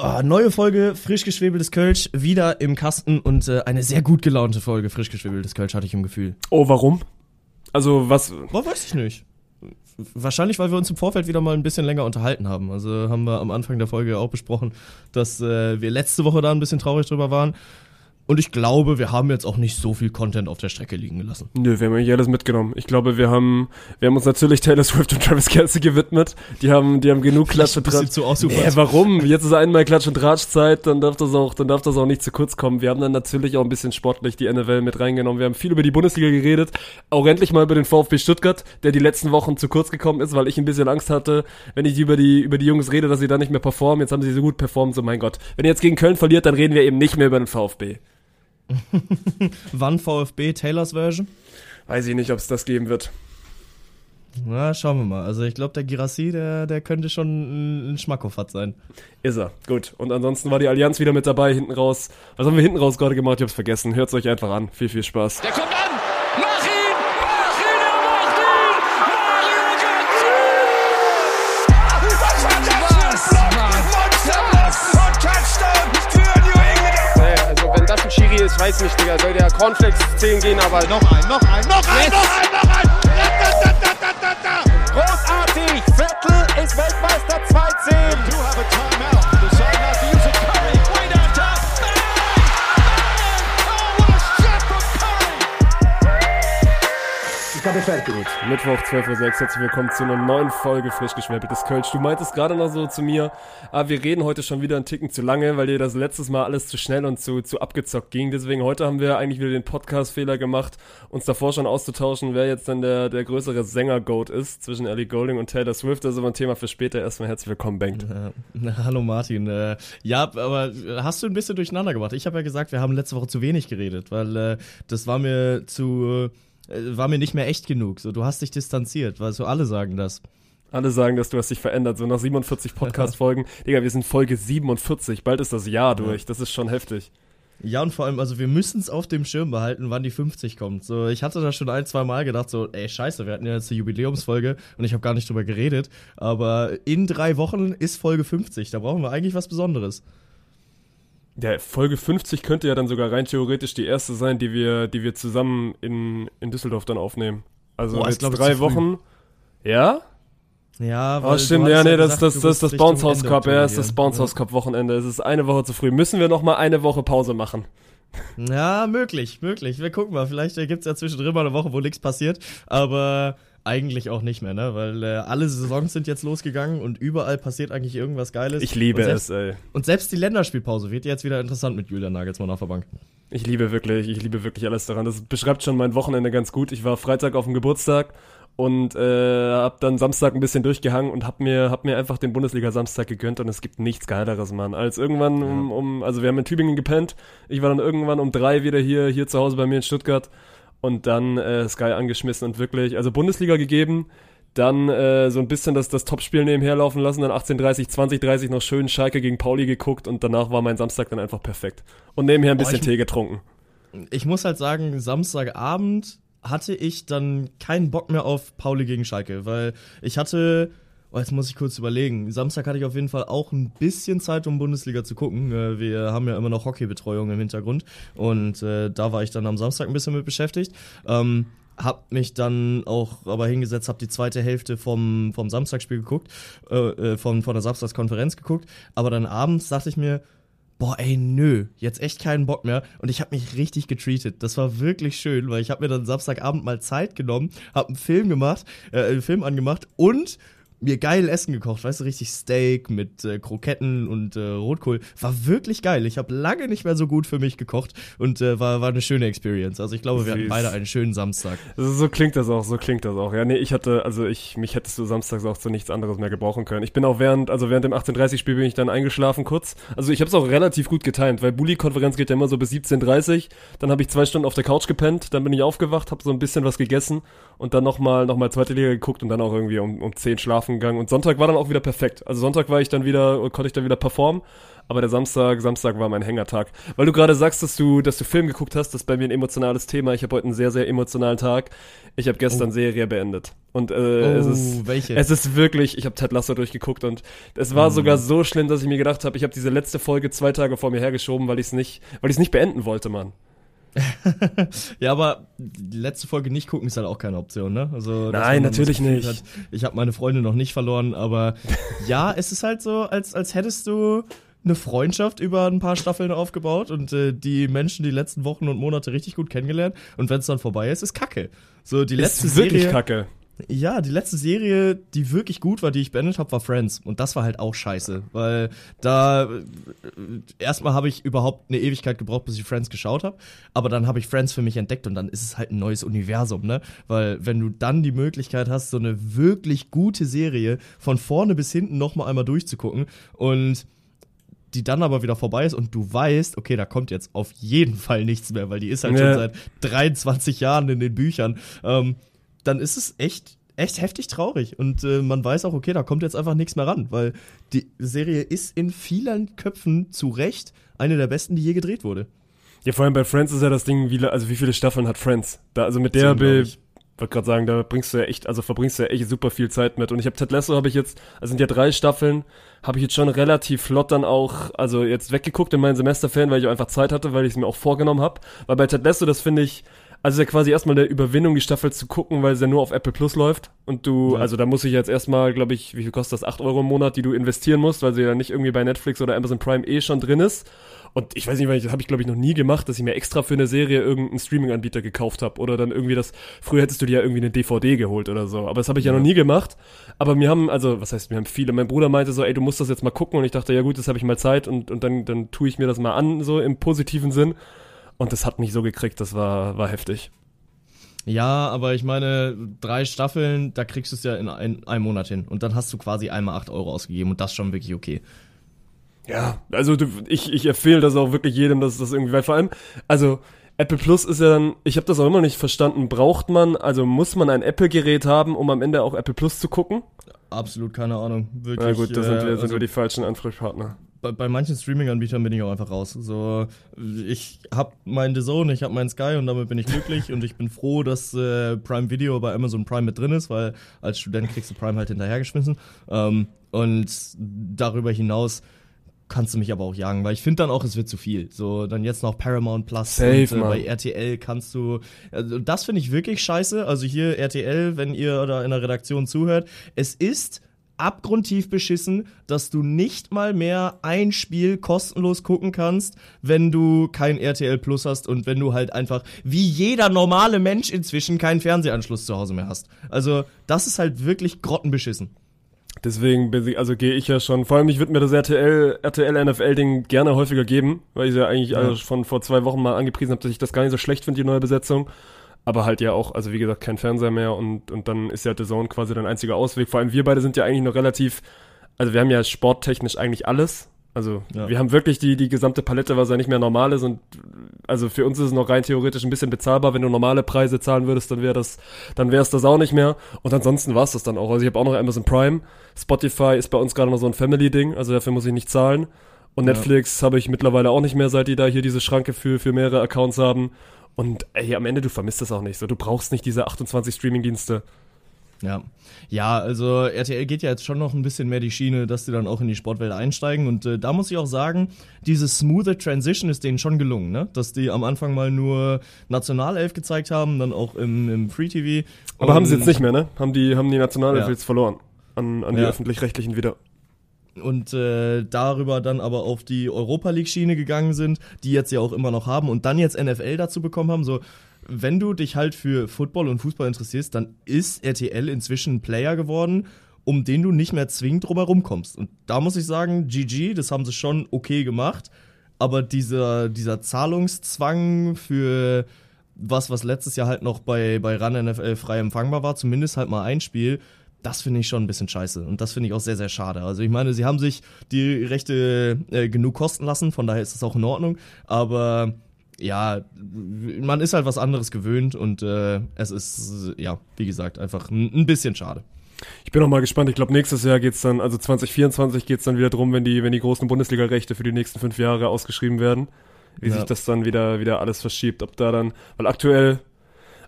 Oh, neue Folge frisch geschwebeltes Kölsch, wieder im Kasten und äh, eine sehr gut gelaunte Folge frisch geschwebeltes Kölsch hatte ich im Gefühl. Oh, warum? Also was? Boah, weiß ich nicht. Wahrscheinlich, weil wir uns im Vorfeld wieder mal ein bisschen länger unterhalten haben. Also haben wir am Anfang der Folge auch besprochen, dass äh, wir letzte Woche da ein bisschen traurig drüber waren. Und ich glaube, wir haben jetzt auch nicht so viel Content auf der Strecke liegen gelassen. Nö, wir haben eigentlich alles mitgenommen. Ich glaube, wir haben, wir haben uns natürlich Taylor Swift und Travis Kelsey gewidmet. Die haben, die haben genug Klatsch und Tratsch. zu. Nee, warum? Jetzt ist einmal Klatsch und Tratschzeit, dann darf das auch, dann darf das auch nicht zu kurz kommen. Wir haben dann natürlich auch ein bisschen sportlich die NFL mit reingenommen. Wir haben viel über die Bundesliga geredet. Auch endlich mal über den VfB Stuttgart, der die letzten Wochen zu kurz gekommen ist, weil ich ein bisschen Angst hatte, wenn ich über die, über die Jungs rede, dass sie da nicht mehr performen. Jetzt haben sie so gut performt, so mein Gott. Wenn ihr jetzt gegen Köln verliert, dann reden wir eben nicht mehr über den VfB. Wann VfB Taylors Version? Weiß ich nicht, ob es das geben wird. Na, schauen wir mal. Also ich glaube, der Girassi, der, der könnte schon ein Schmackhoffat sein. Ist er. Gut. Und ansonsten war die Allianz wieder mit dabei, hinten raus. Was haben wir hinten raus gerade gemacht? Ich hab's vergessen. Hört's euch einfach an. Viel, viel Spaß. Der kommt an! Weiß nicht, Digga. Soll der Cornflakes 10 gehen, aber noch Noch ein, noch ein, noch ein, noch ein, noch ein! Ratatatatata! großartig. Vettel ist Weltmeister 2-10. Gut, Mittwoch 12.06 Uhr, herzlich willkommen zu einer neuen Folge frisch geschwäppeltes Kölsch. Du meintest gerade noch so zu mir, ah, wir reden heute schon wieder einen Ticken zu lange, weil dir das letztes Mal alles zu schnell und zu, zu abgezockt ging. Deswegen heute haben wir eigentlich wieder den Podcast-Fehler gemacht, uns davor schon auszutauschen, wer jetzt dann der, der größere Sänger-Goat ist zwischen Ellie Golding und Taylor Swift. Das ist aber ein Thema für später. Erstmal herzlich willkommen, Bengt. Na, hallo Martin. Äh, ja, aber hast du ein bisschen durcheinander gemacht? Ich habe ja gesagt, wir haben letzte Woche zu wenig geredet, weil äh, das war mir zu äh, war mir nicht mehr echt genug. So, du hast dich distanziert, weil so alle sagen das. Alle sagen, dass du hast dich verändert. So nach 47 Podcast-Folgen. Digga, wir sind Folge 47. Bald ist das Jahr durch. Das ist schon heftig. Ja, und vor allem, also wir müssen es auf dem Schirm behalten, wann die 50 kommt. So, ich hatte da schon ein, zwei Mal gedacht, so, ey, scheiße, wir hatten ja jetzt eine Jubiläumsfolge und ich habe gar nicht drüber geredet. Aber in drei Wochen ist Folge 50. Da brauchen wir eigentlich was Besonderes. Ja, Folge 50 könnte ja dann sogar rein theoretisch die erste sein, die wir, die wir zusammen in, in Düsseldorf dann aufnehmen. Also Boah, jetzt glaub drei früh. Wochen. Ja? Ja, Oh, stimmt, ja, nee, das, das, das ist das Bounce House Cup, ja, ist das Bounce House Cup Wochenende. Es ist eine Woche zu früh. Müssen wir noch mal eine Woche Pause machen? Ja, möglich, möglich. Wir gucken mal. Vielleicht äh, gibt's ja zwischendrin mal eine Woche, wo nichts passiert. Aber eigentlich auch nicht mehr, ne? Weil äh, alle Saisons sind jetzt losgegangen und überall passiert eigentlich irgendwas Geiles. Ich liebe selbst, es, ey. Und selbst die Länderspielpause wird jetzt wieder interessant mit Julian Nagelsmann auf der Bank. Ich liebe wirklich, ich liebe wirklich alles daran. Das beschreibt schon mein Wochenende ganz gut. Ich war Freitag auf dem Geburtstag und äh, hab dann Samstag ein bisschen durchgehangen und hab mir hab mir einfach den Bundesliga Samstag gegönnt und es gibt nichts geileres, Mann. Als irgendwann um, um also wir haben in Tübingen gepennt. Ich war dann irgendwann um drei wieder hier hier zu Hause bei mir in Stuttgart und dann äh, Sky angeschmissen und wirklich also Bundesliga gegeben. Dann äh, so ein bisschen das, das Topspiel nebenher laufen lassen, dann 18:30, 20:30 noch schön Schalke gegen Pauli geguckt und danach war mein Samstag dann einfach perfekt. Und nebenher ein Oh, bisschen ich- Tee getrunken. Ich muss halt sagen, Samstagabend hatte ich dann keinen Bock mehr auf Pauli gegen Schalke, weil ich hatte, oh, jetzt muss ich kurz überlegen, Samstag hatte ich auf jeden Fall auch ein bisschen Zeit, um Bundesliga zu gucken. Äh, Wir haben ja immer noch Hockeybetreuung im Hintergrund und äh, da war ich dann am Samstag ein bisschen mit beschäftigt. Ähm, hab mich dann auch aber hingesetzt, hab die zweite Hälfte vom, vom Samstagsspiel geguckt, äh, äh, von, von der Samstagskonferenz geguckt, aber dann abends dachte ich mir, boah, ey, nö, jetzt echt keinen Bock mehr. Und ich habe mich richtig getreatet. Das war wirklich schön, weil ich habe mir dann Samstagabend mal Zeit genommen, habe einen Film gemacht, äh, einen Film angemacht und mir geil Essen gekocht, weißt du, richtig Steak mit äh, Kroketten und äh, Rotkohl. War wirklich geil. Ich habe lange nicht mehr so gut für mich gekocht und äh, war, war eine schöne Experience. Also ich glaube, wir hatten beide einen schönen Samstag. Also so klingt das auch, so klingt das auch. Ja, nee, ich hatte, also ich, mich hättest du samstags auch zu nichts anderes mehr gebrauchen können. Ich bin auch während, also während dem 18.30-Spiel bin ich dann eingeschlafen kurz. Also ich habe es auch relativ gut getimt, weil Bulli-Konferenz geht ja immer so bis 17.30 Dann habe ich zwei Stunden auf der Couch gepennt, dann bin ich aufgewacht, habe so ein bisschen was gegessen und dann nochmal noch mal zweite Liga geguckt und dann auch irgendwie um, um 10 schlafen schlafen gegangen und Sonntag war dann auch wieder perfekt. Also Sonntag war ich dann wieder, konnte ich dann wieder performen, aber der Samstag, Samstag war mein Hängertag. Weil du gerade sagst, dass du, dass du Film geguckt hast, das ist bei mir ein emotionales Thema. Ich habe heute einen sehr, sehr emotionalen Tag. Ich habe gestern Serie beendet. Und äh, es Oh, ist welche? es ist wirklich, ich habe Ted Lasso durchgeguckt und es war sogar so schlimm, dass ich mir gedacht habe, ich habe diese letzte Folge zwei Tage vor mir hergeschoben, weil ich es nicht, weil ich es nicht beenden wollte, Mann. Ja, aber die letzte Folge nicht gucken ist halt auch keine Option, ne? Also, Nein, natürlich nicht. Hat, ich habe meine Freunde noch nicht verloren, aber ja, es ist halt so, als, als hättest du eine Freundschaft über ein paar Staffeln aufgebaut und äh, die Menschen die letzten Wochen und Monate richtig gut kennengelernt und wenn es dann vorbei ist, ist Kacke. So die letzte ist wirklich Serie, kacke. Ja, die letzte Serie, die wirklich gut war, die ich beendet habe, war Friends. Und das war halt auch scheiße. Weil da äh, erstmal habe ich überhaupt eine Ewigkeit gebraucht, bis ich Friends geschaut habe. Aber dann habe ich Friends für mich entdeckt und dann ist es halt ein neues Universum, ne? Weil wenn du dann die Möglichkeit hast, so eine wirklich gute Serie von vorne bis hinten nochmal einmal durchzugucken und die dann aber wieder vorbei ist und du weißt, okay, da kommt jetzt auf jeden Fall nichts mehr, weil die ist halt Ja. schon seit 23 Jahren in den Büchern. Ähm, dann ist es echt, echt heftig traurig. Und äh, man weiß auch, okay, da kommt jetzt einfach nichts mehr ran, weil die Serie ist in vielen Köpfen zu Recht eine der besten, die je gedreht wurde. Ja, vor allem bei Friends ist ja das Ding, wie, also wie viele Staffeln hat Friends? Da, also mit der, be- ich. wollte gerade sagen, da bringst du ja echt, also verbringst du ja echt super viel Zeit mit. Und ich habe Ted Lasso habe ich jetzt, also sind ja drei Staffeln, habe ich jetzt schon relativ flott dann auch, also jetzt weggeguckt in meinen Semesterferien, weil ich auch einfach Zeit hatte, weil ich es mir auch vorgenommen habe. Weil bei Ted Lasso, das finde ich, also ist ja quasi erstmal der Überwindung, die Staffel zu gucken, weil es ja nur auf Apple Plus läuft. Und du, Ja. also da muss ich jetzt erstmal, glaube ich, wie viel kostet das? 8 Euro im Monat, die du investieren musst, weil sie ja nicht irgendwie bei Netflix oder Amazon Prime eh schon drin ist. Und ich weiß nicht, weil ich, das habe ich glaube ich noch nie gemacht, dass ich mir extra für eine Serie irgendeinen Streaming-Anbieter gekauft habe oder dann irgendwie das. Früher hättest du dir ja irgendwie eine DVD geholt oder so, aber das habe ich ja. noch nie gemacht. Aber mir haben, also was heißt, mir haben viele. Mein Bruder meinte so, ey, du musst das jetzt mal gucken und ich dachte, ja gut, das habe ich mal Zeit und und dann dann tue ich mir das mal an so im positiven Sinn. Und das hat mich so gekriegt, das war war heftig. Ja, aber ich meine, drei Staffeln, da kriegst du es ja in ein, einem Monat hin. Und dann hast du quasi einmal 8 Euro ausgegeben und das schon wirklich okay. Ja, also du, ich, ich empfehle das auch wirklich jedem, dass das irgendwie, weil vor allem, also Apple Plus ist ja dann, ich habe das auch immer nicht verstanden, braucht man, also muss man ein Apple-Gerät haben, um am Ende auch Apple Plus zu gucken? Absolut keine Ahnung. Wirklich. Na gut, da sind äh, wir, sind also- wir die falschen Ansprechpartner. Bei, bei manchen Streaming-Anbietern bin ich auch einfach raus. So, ich hab meinen The Zone, ich hab meinen Sky und damit bin ich glücklich und ich bin froh, dass äh, Prime Video bei Amazon Prime mit drin ist, weil als Student kriegst du Prime halt hinterhergeschmissen. Ähm, und darüber hinaus kannst du mich aber auch jagen, weil ich finde dann auch, es wird zu viel. So, dann jetzt noch Paramount Plus Safe, und äh, bei RTL kannst du, also das finde ich wirklich scheiße. Also hier RTL, wenn ihr da in der Redaktion zuhört, es ist abgrundtief beschissen, dass du nicht mal mehr ein Spiel kostenlos gucken kannst, wenn du kein RTL Plus hast und wenn du halt einfach wie jeder normale Mensch inzwischen keinen Fernsehanschluss zu Hause mehr hast. Also, das ist halt wirklich grottenbeschissen. Deswegen, bin ich- also gehe ich ja schon, vor allem ich würde mir das RTL, RTL NFL-Ding gerne häufiger geben, weil ich ja eigentlich Ja. also von vor zwei Wochen mal angepriesen habe, dass ich das gar nicht so schlecht finde, die neue Besetzung. Aber halt ja auch, also wie gesagt, kein Fernseher mehr und, und dann ist ja The Zone quasi dein einziger Ausweg. Vor allem wir beide sind ja eigentlich noch relativ, also wir haben ja sporttechnisch eigentlich alles. Also Ja. wir haben wirklich die, die gesamte Palette, was ja nicht mehr normal ist und also für uns ist es noch rein theoretisch ein bisschen bezahlbar. Wenn du normale Preise zahlen würdest, dann wäre das, dann wäre es das auch nicht mehr. Und ansonsten war es das dann auch. Also ich habe auch noch Amazon Prime. Spotify ist bei uns gerade noch so ein Family-Ding, also dafür muss ich nicht zahlen. Und Ja. Netflix habe ich mittlerweile auch nicht mehr, seit die da hier diese Schranke für, für mehrere Accounts haben. Und ey, am Ende, du vermisst das auch nicht. So, du brauchst nicht diese 28 Streaming-Dienste. Ja. Ja, also RTL geht ja jetzt schon noch ein bisschen mehr die Schiene, dass die dann auch in die Sportwelt einsteigen. Und äh, da muss ich auch sagen, diese smoothe Transition ist denen schon gelungen, ne? Dass die am Anfang mal nur Nationalelf gezeigt haben, dann auch im, im Free TV. Aber haben sie jetzt nicht mehr, ne? Haben die, haben die Nationalelf Ja. jetzt verloren. An, an die Ja. Öffentlich-Rechtlichen wieder. Und äh, darüber dann aber auf die Europa League Schiene gegangen sind, die jetzt ja auch immer noch haben und dann jetzt NFL dazu bekommen haben, so wenn du dich halt für Football und Fußball interessierst, dann ist RTL inzwischen ein Player geworden, um den du nicht mehr zwingend drumherum kommst. Und da muss ich sagen, GG, das haben sie schon okay gemacht, aber dieser, dieser Zahlungszwang für was, was letztes Jahr halt noch bei, bei RAN NFL frei empfangbar war, zumindest halt mal ein Spiel, das finde ich schon ein bisschen scheiße. Und das finde ich auch sehr, sehr schade. Also ich meine, sie haben sich die Rechte äh, genug kosten lassen, von daher ist das auch in Ordnung. Aber ja, man ist halt was anderes gewöhnt und äh, es ist, ja, wie gesagt, einfach ein, bisschen schade. Ich bin auch mal gespannt. Ich glaube, nächstes Jahr geht's dann, also 2024 geht's dann wieder drum, wenn die, wenn die großen Bundesliga-Rechte für die nächsten fünf Jahre ausgeschrieben werden, wie Ja. sich das dann wieder, wieder alles verschiebt. Ob da dann, weil aktuell,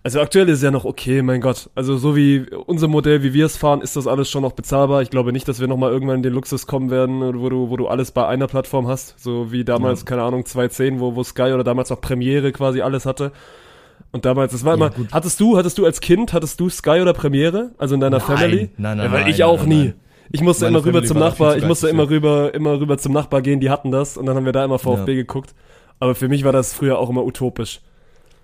also aktuell ist ja noch okay, mein Gott. Also so wie unser Modell, wie wir es fahren, ist das alles schon noch bezahlbar. Ich glaube nicht, dass wir nochmal irgendwann in den Luxus kommen werden, wo du, wo du alles bei einer Plattform hast. So wie damals, Ja. keine Ahnung, 2.10, wo, wo Sky oder damals auch Premiere quasi alles hatte. Und damals, das war Ja, immer, gut. hattest du, hattest du als Kind, hattest du Sky oder Premiere? Also in deiner Nein, Family? nein, nein, ja, weil nein, ich auch nein, nie. nein. Ich musste Meine immer rüber zum Nachbar, ich musste immer rüber, immer rüber zum Nachbar gehen, die hatten das und dann haben wir da immer VfB Ja. geguckt. Aber für mich war das früher auch immer utopisch.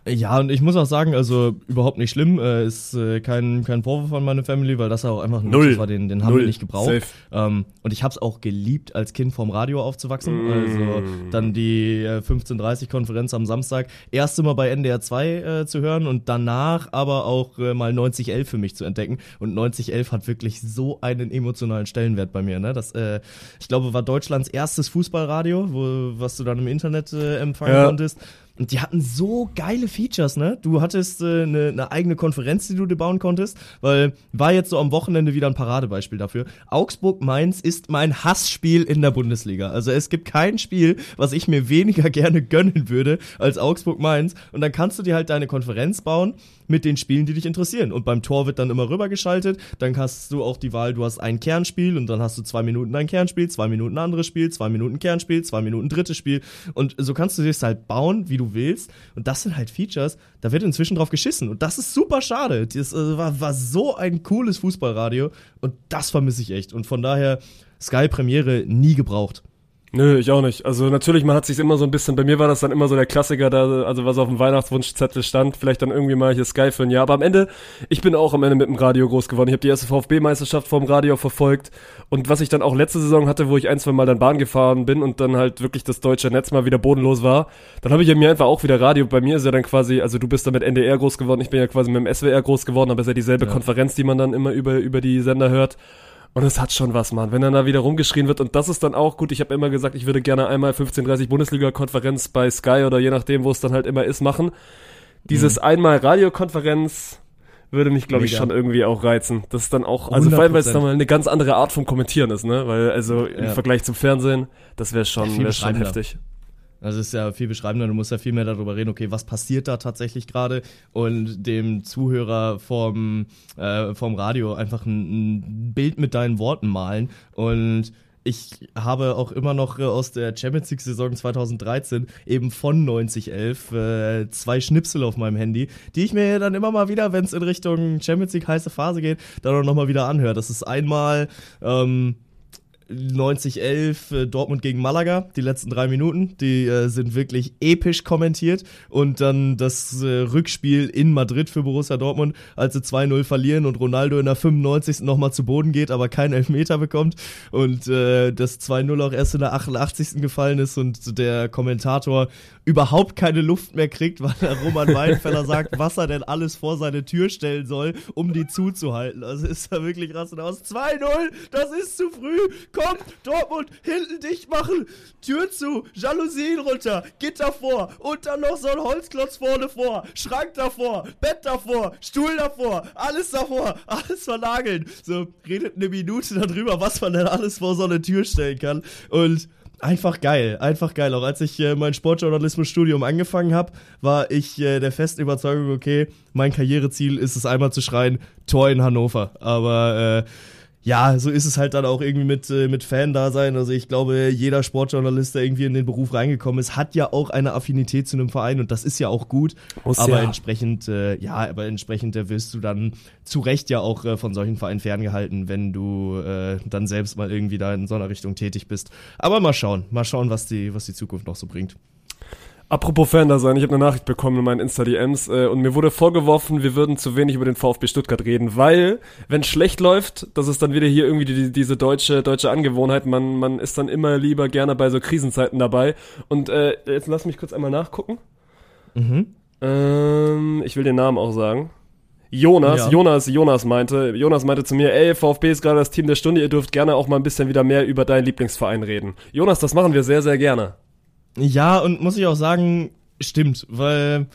Ja, und ich muss auch sagen, also überhaupt nicht schlimm, äh, ist äh, kein, kein Vorwurf an meine Family, weil das auch einfach ein Null. War, den, den haben Null. wir nicht gebraucht. Ähm, und ich habe es auch geliebt, als Kind vorm Radio aufzuwachsen. Mm. Also dann die äh, 15.30-Konferenz am Samstag. Erst immer bei NDR 2 äh, zu hören und danach aber auch äh, mal 9011 für mich zu entdecken. Und 9011 hat wirklich so einen emotionalen Stellenwert bei mir. Ne? Das, äh, ich glaube, war Deutschlands erstes Fußballradio, wo, was du dann im Internet äh, empfangen Ja. konntest. Und die hatten so geile Features, ne? Du hattest eine äh, ne- ne eigene Konferenz, die du dir bauen konntest, weil war jetzt so am Wochenende wieder ein Paradebeispiel dafür. Augsburg-Mainz ist mein Hassspiel in der Bundesliga. Also es gibt kein Spiel, was ich mir weniger gerne gönnen würde als Augsburg-Mainz. Und dann kannst du dir halt deine Konferenz bauen mit den Spielen, die dich interessieren. Und beim Tor wird dann immer rübergeschaltet. Dann hast du auch die Wahl, du hast ein Kernspiel und dann hast du zwei Minuten ein Kernspiel, zwei Minuten anderes Spiel, zwei Minuten Kernspiel, zwei Minuten drittes Spiel. Und so kannst du dir halt bauen, wie du willst. Und das sind halt Features, da wird inzwischen drauf geschissen. Und das ist super schade. Das äh, war, war so ein cooles Fußballradio. Und das vermisse ich echt. Und von daher Sky Premiere nie gebraucht. Nö, ich auch nicht. Also natürlich, man hat sich immer so ein bisschen, bei mir war das dann immer so der Klassiker, da, also was auf dem Weihnachtswunschzettel stand, vielleicht dann irgendwie mal hier Sky für ein Jahr. Aber am Ende, ich bin auch am Ende mit dem Radio groß geworden. Ich habe die erste VfB-Meisterschaft vom Radio verfolgt. Und was ich dann auch letzte Saison hatte, wo ich ein, zwei Mal dann Bahn gefahren bin und dann halt wirklich das deutsche Netz mal wieder bodenlos war, dann habe ich ja mir einfach auch wieder Radio. Bei mir ist ja dann quasi, also du bist dann mit NDR groß geworden, ich bin ja quasi mit dem SWR groß geworden, aber es ist ja dieselbe Ja. Konferenz, die man dann immer über, über die Sender hört. Und es hat schon was, Mann. Wenn dann da wieder rumgeschrien wird und das ist dann auch gut. Ich habe immer gesagt, ich würde gerne einmal 15:30 Bundesliga-Konferenz bei Sky oder je nachdem, wo es dann halt immer ist, machen. Dieses einmal Radiokonferenz würde mich, glaube ich, schon irgendwie auch reizen. Das ist dann auch, also vor allem, weil es 100%. dann mal eine ganz andere Art vom Kommentieren ist, ne? Weil, also im Ja. Vergleich zum Fernsehen, das wäre schon, wär schon heftig. Also es ist ja viel beschreibender, du musst ja viel mehr darüber reden, okay, was passiert da tatsächlich gerade und dem Zuhörer vom, äh, vom Radio einfach ein, ein Bild mit deinen Worten malen. Und ich habe auch immer noch äh, aus der Champions League Saison 2013 eben von 9011 äh, zwei Schnipsel auf meinem Handy, die ich mir dann immer mal wieder, wenn es in Richtung Champions League heiße Phase geht, dann auch nochmal wieder anhöre. Das ist einmal ähm, 90-11 äh, Dortmund gegen Malaga, die letzten drei Minuten, die äh, sind wirklich episch kommentiert. Und dann das äh, Rückspiel in Madrid für Borussia Dortmund, als sie 2-0 verlieren und Ronaldo in der 95. nochmal zu Boden geht, aber keinen Elfmeter bekommt. Und äh, das 2-0 auch erst in der 88. gefallen ist und der Kommentator überhaupt keine Luft mehr kriegt, weil der Roman Weinfeller sagt, was er denn alles vor seine Tür stellen soll, um die zuzuhalten. Also ist er wirklich rasend aus. 2-0, das ist zu früh. Komm, Dortmund, hinten dicht machen. Tür zu, Jalousien runter, Gitter vor und dann noch so ein Holzklotz vorne vor, Schrank davor, Bett davor, Stuhl davor, alles davor, alles vernageln. So, redet eine Minute darüber, was man denn alles vor so eine Tür stellen kann. Und Einfach geil, einfach geil. Auch als ich äh, mein Sportjournalismusstudium angefangen habe, war ich äh, der festen Überzeugung, okay, mein Karriereziel ist es einmal zu schreien, Tor in Hannover. Aber äh, ja, so ist es halt dann auch irgendwie mit, äh, mit Fan-Dasein. Also ich glaube, jeder Sportjournalist, der irgendwie in den Beruf reingekommen ist, hat ja auch eine Affinität zu einem Verein und das ist ja auch gut. Muss aber ja. entsprechend, äh, ja, aber entsprechend äh, wirst du dann zu Recht ja auch äh, von solchen Vereinen ferngehalten, wenn du äh, dann selbst mal irgendwie da in so einer Richtung tätig bist. Aber mal schauen, mal schauen, was die, was die Zukunft noch so bringt. Apropos Fan da sein, ich habe eine Nachricht bekommen in meinen Insta-DMs äh, und mir wurde vorgeworfen, wir würden zu wenig über den VfB Stuttgart reden, weil, wenn schlecht läuft, das ist dann wieder hier irgendwie die, diese deutsche, deutsche Angewohnheit, man, man ist dann immer lieber gerne bei so Krisenzeiten dabei. Und äh, jetzt lass mich kurz einmal nachgucken. Mhm. Ähm, ich will den Namen auch sagen. Jonas, Ja. Jonas, Jonas meinte, Jonas meinte zu mir, ey, VfB ist gerade das Team der Stunde, ihr dürft gerne auch mal ein bisschen wieder mehr über deinen Lieblingsverein reden. Jonas, das machen wir sehr, sehr gerne. Ja, und muss ich auch sagen, stimmt, weil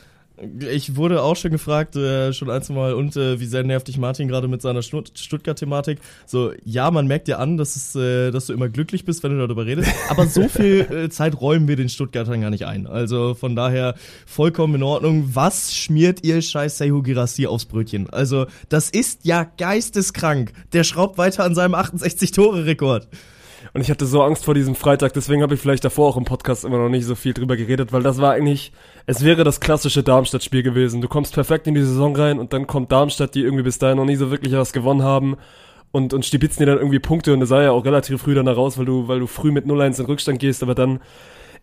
Ich wurde auch schon gefragt, äh, schon ein, zwei Mal, und äh, wie sehr nervt dich Martin gerade mit seiner Stutt Stuttgart-Thematik? So, ja, man merkt dir an, dass, es, äh, dass du immer glücklich bist, wenn du darüber redest, aber so viel äh, Zeit räumen wir den Stuttgartern gar nicht ein. Also von daher vollkommen in Ordnung. Was schmiert ihr scheiß Sehu Girassi aufs Brötchen? Also, das ist ja geisteskrank. Der schraubt weiter an seinem 68-Tore-Rekord. Und ich hatte so Angst vor diesem Freitag, deswegen habe ich vielleicht davor auch im Podcast immer noch nicht so viel drüber geredet, weil das war eigentlich, es wäre das klassische Darmstadt-Spiel gewesen. Du kommst perfekt in die Saison rein und dann kommt Darmstadt, die irgendwie bis dahin noch nie so wirklich was gewonnen haben und, und stibitzen dir dann irgendwie Punkte und das sah ja auch relativ früh danach raus, weil du, weil du früh mit 0-1 in Rückstand gehst, aber dann,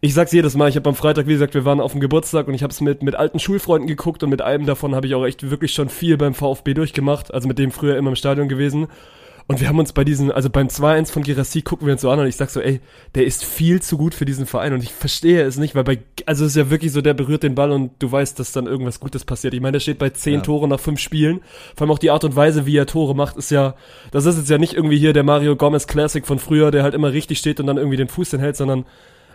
ich sag's jedes Mal, ich habe am Freitag, wie gesagt, wir waren auf dem Geburtstag und ich habe es mit, mit alten Schulfreunden geguckt und mit einem davon habe ich auch echt wirklich schon viel beim VfB durchgemacht, also mit dem früher immer im Stadion gewesen. Und wir haben uns bei diesen, also beim 2-1 von Girassi gucken wir uns so an und ich sag so, ey, der ist viel zu gut für diesen Verein und ich verstehe es nicht, weil bei, also es ist ja wirklich so, der berührt den Ball und du weißt, dass dann irgendwas Gutes passiert. Ich meine, der steht bei 10 Ja. Toren nach 5 Spielen. Vor allem auch die Art und Weise, wie er Tore macht, ist ja, das ist jetzt ja nicht irgendwie hier der Mario Gomez Classic von früher, der halt immer richtig steht und dann irgendwie den Fuß hinhält, sondern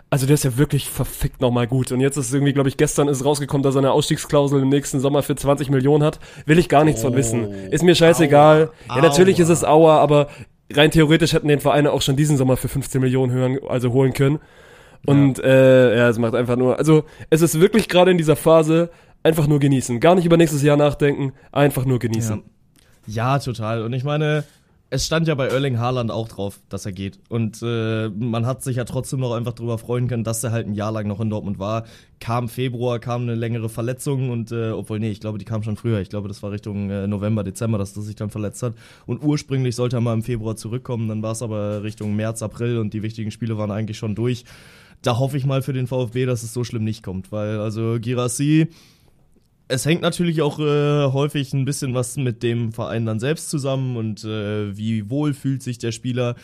also der ist ja wirklich verfickt nochmal gut. Und jetzt ist irgendwie, glaube ich, gestern ist rausgekommen, dass er eine Ausstiegsklausel im nächsten Sommer für 20 Millionen hat. Will ich gar nichts von wissen. Ist mir scheißegal. Aua. Ja, natürlich Aua. ist es Aua, aber rein theoretisch hätten den Vereine auch schon diesen Sommer für 15 Millionen hören, also holen können. Und äh, ja, es macht einfach nur, also es ist wirklich gerade in dieser Phase einfach nur genießen. Gar nicht über nächstes Jahr nachdenken, einfach nur genießen. Ja. ja, total. Und ich meine, es stand ja bei Erling Haaland auch drauf, dass er geht. Und äh, man hat sich ja trotzdem noch einfach drüber freuen können, dass er halt ein Jahr lang noch in Dortmund war. Kam Februar, kam eine längere Verletzung und äh, obwohl, nee, ich glaube, die kam schon früher. Ich glaube, das war Richtung äh, November, Dezember, dass er sich dann verletzt hat. Und ursprünglich sollte er mal im Februar zurückkommen, dann war es aber Richtung März, April und die wichtigen Spiele waren eigentlich schon durch. Da hoffe ich mal für den VfB, dass es so schlimm nicht kommt, weil also Girassi, es hängt natürlich auch äh, häufig ein bisschen was mit dem Verein dann selbst zusammen und äh, wie wohl fühlt sich der Spieler.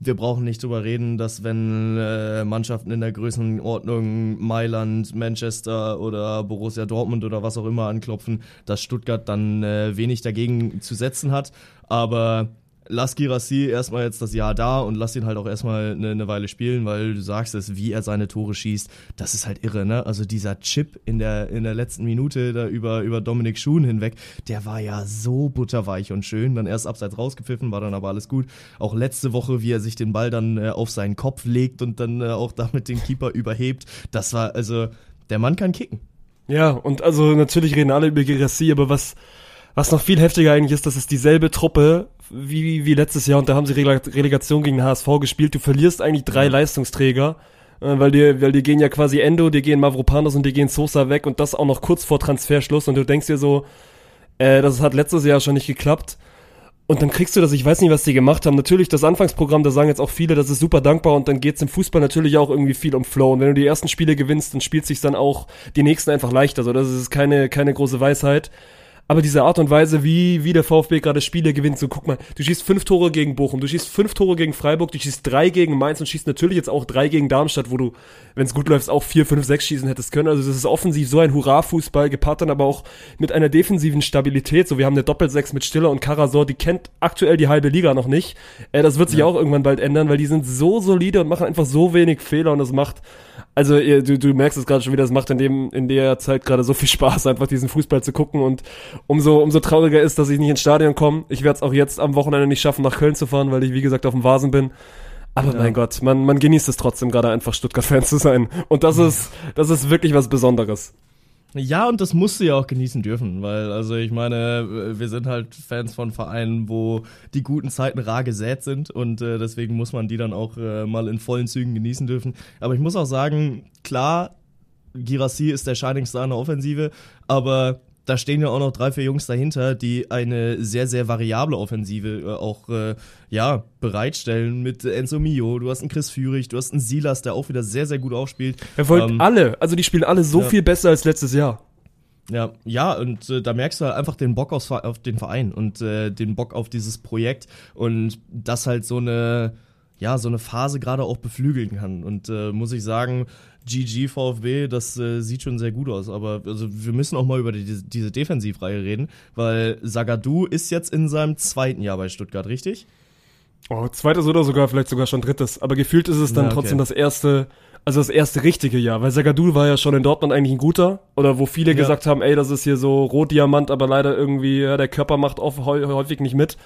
Wir brauchen nicht drüber reden, dass wenn äh, Mannschaften in der Größenordnung Mailand, Manchester oder Borussia Dortmund oder was auch immer anklopfen, dass Stuttgart dann äh, wenig dagegen zu setzen hat. Aber lass Girassi erstmal jetzt das Jahr da und lass ihn halt auch erstmal eine, eine Weile spielen, weil du sagst es, wie er seine Tore schießt, das ist halt irre, ne? Also dieser Chip in der, in der letzten Minute da über, über Dominik Schuhn hinweg, der war ja so butterweich und schön, dann erst abseits rausgepfiffen, war dann aber alles gut. Auch letzte Woche, wie er sich den Ball dann äh, auf seinen Kopf legt und dann äh, auch damit den Keeper überhebt, das war, also, der Mann kann kicken. Ja, und also natürlich reden alle über Girassi, aber was, was noch viel heftiger eigentlich ist, das ist dieselbe Truppe wie, wie letztes Jahr und da haben sie Releg- Relegation gegen den HSV gespielt. Du verlierst eigentlich drei Leistungsträger, äh, weil dir, weil dir gehen ja quasi Endo, dir gehen Mavropanos und dir gehen Sosa weg und das auch noch kurz vor Transferschluss und du denkst dir so, äh, das hat letztes Jahr schon nicht geklappt. Und dann kriegst du das, ich weiß nicht, was die gemacht haben. Natürlich, das Anfangsprogramm, da sagen jetzt auch viele, das ist super dankbar und dann geht's im Fußball natürlich auch irgendwie viel um Flow. Und wenn du die ersten Spiele gewinnst, dann spielt sich dann auch die nächsten einfach leichter. So, das ist keine, keine große Weisheit. Aber diese Art und Weise, wie, wie der VfB gerade Spiele gewinnt, so guck mal, du schießt fünf Tore gegen Bochum, du schießt fünf Tore gegen Freiburg, du schießt drei gegen Mainz und schießt natürlich jetzt auch drei gegen Darmstadt, wo du, wenn es gut läuft, auch vier, fünf, sechs schießen hättest können. Also das ist offensiv so ein Hurra-Fußball, gepaart dann aber auch mit einer defensiven Stabilität. So, wir haben eine Doppelsechs mit Stiller und Karasor, die kennt aktuell die halbe Liga noch nicht. Äh, das wird sich auch irgendwann bald ändern, weil die sind so solide und machen einfach so wenig Fehler und das macht, also ihr, du, du merkst es gerade schon wieder, es macht in dem in der Zeit gerade so viel Spaß, einfach diesen Fußball zu gucken und umso umso trauriger ist, dass ich nicht ins Stadion komme. Ich werde es auch jetzt am Wochenende nicht schaffen, nach Köln zu fahren, weil ich wie gesagt auf dem Vasen bin. Aber mein Gott, man, man genießt es trotzdem gerade einfach Stuttgart-Fan zu sein. Und das ist, das ist wirklich was Besonderes. Ja, und das musst du ja auch genießen dürfen, weil, also ich meine, wir sind halt Fans von Vereinen, wo die guten Zeiten rar gesät sind und äh, deswegen muss man die dann auch äh, mal in vollen Zügen genießen dürfen. Aber ich muss auch sagen, klar, Girassi ist der Shining Star in der Offensive, aber da stehen ja auch noch drei, vier Jungs dahinter, die eine sehr, sehr variable Offensive äh, auch äh, ja, bereitstellen mit Enzo Mio. Du hast einen Chris Führig, du hast einen Silas, der auch wieder sehr, sehr gut aufspielt. Er wollte Ähm, alle, also die spielen alle so ja. viel besser als letztes Jahr. Ja, ja, und äh, da merkst du halt einfach den Bock aufs, auf den Verein und äh, den Bock auf dieses Projekt und das halt so eine, ja, so eine Phase gerade auch beflügeln kann. Und äh, muss ich sagen, GG VfB, das äh, sieht schon sehr gut aus. Aber also wir müssen auch mal über die, diese Defensivreihe reden, weil Sagadu ist jetzt in seinem zweiten Jahr bei Stuttgart, richtig? Oh, zweites oder sogar vielleicht sogar schon drittes. Aber gefühlt ist es dann Ja, okay. trotzdem das erste. Also das erste richtige Jahr, weil Zagadou war ja schon in Dortmund eigentlich ein guter. Oder wo viele Ja. gesagt haben, ey, das ist hier so Rotdiamant, aber leider irgendwie, ja, der Körper macht oft, häu- häufig nicht mit.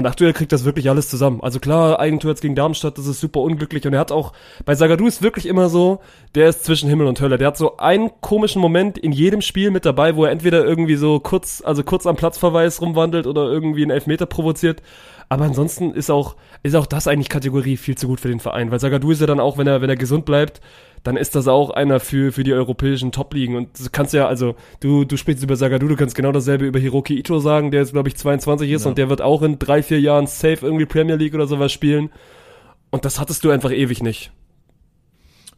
Und aktuell kriegt das wirklich alles zusammen. Also klar, Eigentor jetzt gegen Darmstadt, das ist super unglücklich. Und er hat auch, bei Zagadou ist wirklich immer so, der ist zwischen Himmel und Hölle. Der hat so einen komischen Moment in jedem Spiel mit dabei, wo er entweder irgendwie so kurz, also kurz am Platzverweis rumwandelt oder irgendwie einen Elfmeter provoziert. Aber ansonsten ist auch, ist auch das eigentlich Kategorie viel zu gut für den Verein. Weil Zagadou ist ja dann auch, wenn er, wenn er gesund bleibt, dann ist das auch einer für, für die europäischen Top-Ligen. Und du kannst ja, also, du, du sprichst über Zagadou, du kannst genau dasselbe über Hiroki Ito sagen, der jetzt, glaube ich, 22 ist Ja. und der wird auch in drei, vier Jahren safe irgendwie Premier League oder sowas spielen. Und das hattest du einfach ewig nicht.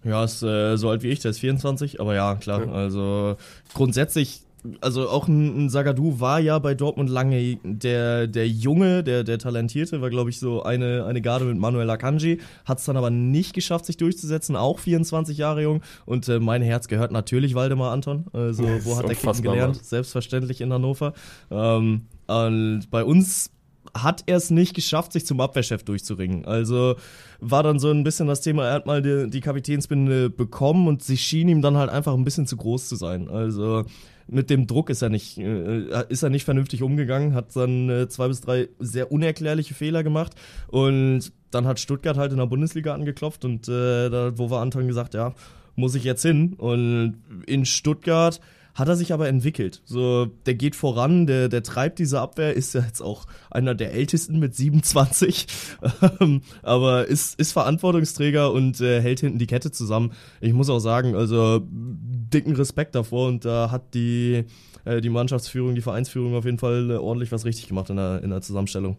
Ja, ist äh, so alt wie ich, der ist 24, aber ja, klar, Ja. also grundsätzlich, also auch ein, ein Zagadou war ja bei Dortmund lange der, der Junge, der, der Talentierte, war glaube ich so eine, eine Garde mit Manuel Akanji, hat es dann aber nicht geschafft, sich durchzusetzen, auch 24 Jahre jung und äh, mein Herz gehört natürlich Waldemar Anton, also wo hat der Kicken gelernt? Mann. Selbstverständlich in Hannover ähm, und bei uns hat er es nicht geschafft, sich zum Abwehrchef durchzuringen. Also war dann so ein bisschen das Thema, er hat mal die, die Kapitänsbinde bekommen und sie schien ihm dann halt einfach ein bisschen zu groß zu sein. Also mit dem Druck ist er nicht, äh, ist er nicht vernünftig umgegangen, hat dann äh, zwei bis drei sehr unerklärliche Fehler gemacht und dann hat Stuttgart halt in der Bundesliga angeklopft und äh, da, wo war Anton gesagt, ja, muss ich jetzt hin? Und in Stuttgart hat er sich aber entwickelt. So, der geht voran, der, der treibt diese Abwehr, ist ja jetzt auch einer der ältesten mit 27, ähm, aber ist, ist Verantwortungsträger und äh, hält hinten die Kette zusammen. Ich muss auch sagen, also dicken Respekt davor und da hat die, äh, die Mannschaftsführung, die Vereinsführung auf jeden Fall äh, ordentlich was richtig gemacht in der, in der Zusammenstellung.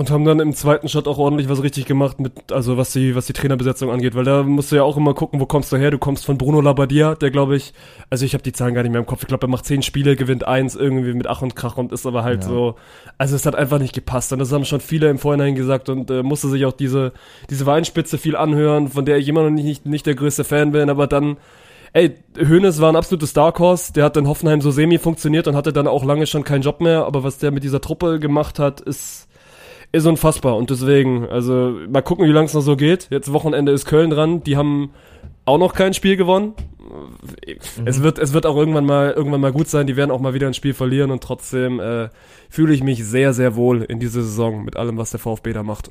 Und haben dann im zweiten Shot auch ordentlich was richtig gemacht mit, also was die, was die Trainerbesetzung angeht, weil da musst du ja auch immer gucken, wo kommst du her? Du kommst von Bruno Labbadia, der glaube ich, also ich habe die Zahlen gar nicht mehr im Kopf. Ich glaube, er macht zehn Spiele, gewinnt eins irgendwie mit Ach und Krach und ist aber halt Ja. so, also es hat einfach nicht gepasst. Und das haben schon viele im Vorhinein gesagt und äh, musste sich auch diese, diese Weinspitze viel anhören, von der ich immer noch nicht, nicht der größte Fan bin, aber dann Ey, Hoeneß war ein absolutes Dark Horse, der hat in Hoffenheim so semi funktioniert und hatte dann auch lange schon keinen Job mehr, aber was der mit dieser Truppe gemacht hat, ist, ist unfassbar und deswegen, also mal gucken, wie lange es noch so geht. Jetzt Wochenende ist Köln dran, die haben auch noch kein Spiel gewonnen. Es wird, es wird auch irgendwann mal, irgendwann mal gut sein. Die werden auch mal wieder ein Spiel verlieren und trotzdem äh, fühle ich mich sehr, sehr wohl in dieser Saison mit allem, was der VfB da macht.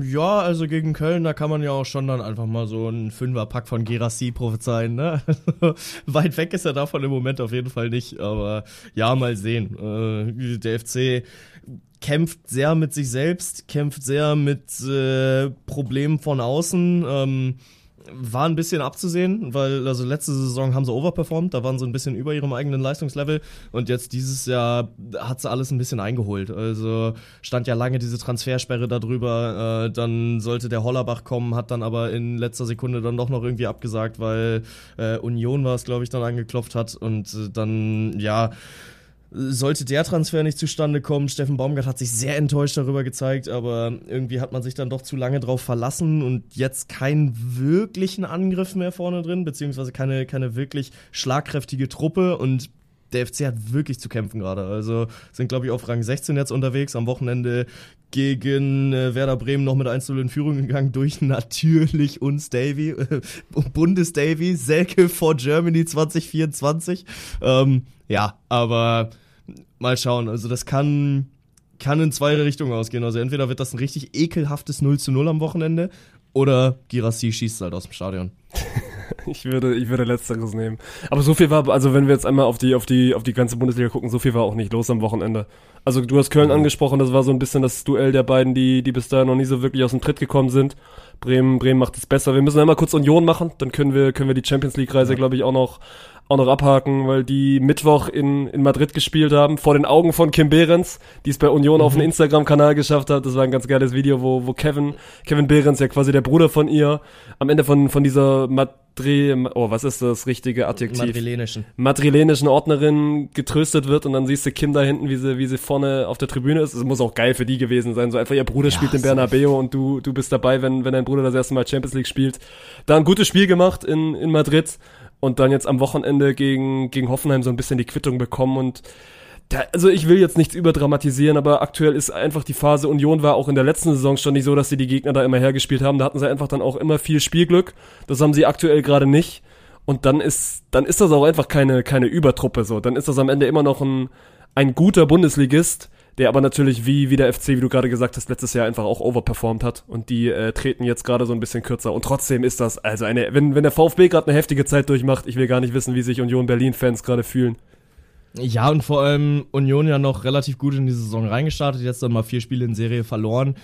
Ja, also gegen Köln, da kann man ja auch schon dann einfach mal so einen Fünferpack von Gerassi prophezeien, ne? Weit weg ist er davon im Moment auf jeden Fall nicht, aber ja, mal sehen. Äh, der FC kämpft sehr mit sich selbst, kämpft sehr mit äh, Problemen von außen. Ähm, war ein bisschen abzusehen, weil also letzte Saison haben sie overperformt, da waren sie ein bisschen über ihrem eigenen Leistungslevel und jetzt dieses Jahr hat sie alles ein bisschen eingeholt. Also stand ja lange diese Transfersperre darüber, äh, dann sollte der Hollerbach kommen, hat dann aber in letzter Sekunde dann doch noch irgendwie abgesagt, weil äh, Union war es, glaube ich, dann angeklopft hat und äh, dann, ja, sollte der Transfer nicht zustande kommen, Steffen Baumgart hat sich sehr enttäuscht darüber gezeigt, aber irgendwie hat man sich dann doch zu lange drauf verlassen und jetzt keinen wirklichen Angriff mehr vorne drin, beziehungsweise keine, keine wirklich schlagkräftige Truppe und der FC hat wirklich zu kämpfen gerade. Also sind, glaube ich, auf Rang 16 jetzt unterwegs. Am Wochenende gegen äh, Werder Bremen noch mit 1 in Führung gegangen durch natürlich uns Davy, äh, Bundes-Davy, Selke for Germany 2024. Ähm, ja, aber mal schauen. Also das kann, kann in zwei Richtungen ausgehen. Also entweder wird das ein richtig ekelhaftes 0 zu 0 am Wochenende oder Girassi schießt halt aus dem Stadion. Ich würde, ich würde letzteres nehmen. Aber so viel war, also wenn wir jetzt einmal auf die, auf die, auf die ganze Bundesliga gucken, so viel war auch nicht los am Wochenende. Also du hast Köln angesprochen, das war so ein bisschen das Duell der beiden, die, die bis dahin noch nie so wirklich aus dem Tritt gekommen sind. Bremen, Bremen macht es besser. Wir müssen einmal kurz Union machen, dann können wir, können wir die Champions League Reise, Ja. glaube ich, auch noch, auch noch abhaken, weil die Mittwoch in, in Madrid gespielt haben, vor den Augen von Kim Behrens, die es bei Union auf den Instagram-Kanal geschafft hat. Das war ein ganz geiles Video, wo, wo Kevin, Kevin Behrens, ja quasi der Bruder von ihr, am Ende von, von dieser Madri, oh, was ist das richtige Adjektiv? Madrilenischen. madrilenischen Ordnerin getröstet wird und dann siehst du Kim da hinten, wie sie, wie sie vorne auf der Tribüne ist. Es muss auch geil für die gewesen sein. So einfach ihr Bruder Ja, spielt in safe. Bernabeu und du, du bist dabei, wenn, wenn dein Bruder das erste Mal Champions League spielt. Da ein gutes Spiel gemacht in, in Madrid und dann jetzt am Wochenende gegen, gegen Hoffenheim so ein bisschen die Quittung bekommen und Da, also ich will jetzt nichts überdramatisieren, aber aktuell ist einfach die Phase, Union war auch in der letzten Saison schon nicht so, dass sie die Gegner da immer hergespielt haben. Da hatten sie einfach dann auch immer viel Spielglück. Das haben sie aktuell gerade nicht. Und dann ist, dann ist das auch einfach keine, keine Übertruppe so. Dann ist das am Ende immer noch ein, ein guter Bundesligist, der aber natürlich wie, wie der FC, wie du gerade gesagt hast, letztes Jahr einfach auch overperformed hat. Und die äh, treten jetzt gerade so ein bisschen kürzer. Und trotzdem ist das, also eine, wenn, wenn der VfB gerade eine heftige Zeit durchmacht, ich will gar nicht wissen, wie sich Union Berlin-Fans gerade fühlen. Ja, und vor allem Union ja noch relativ gut in die Saison reingestartet, jetzt dann mal vier Spiele in Serie verloren.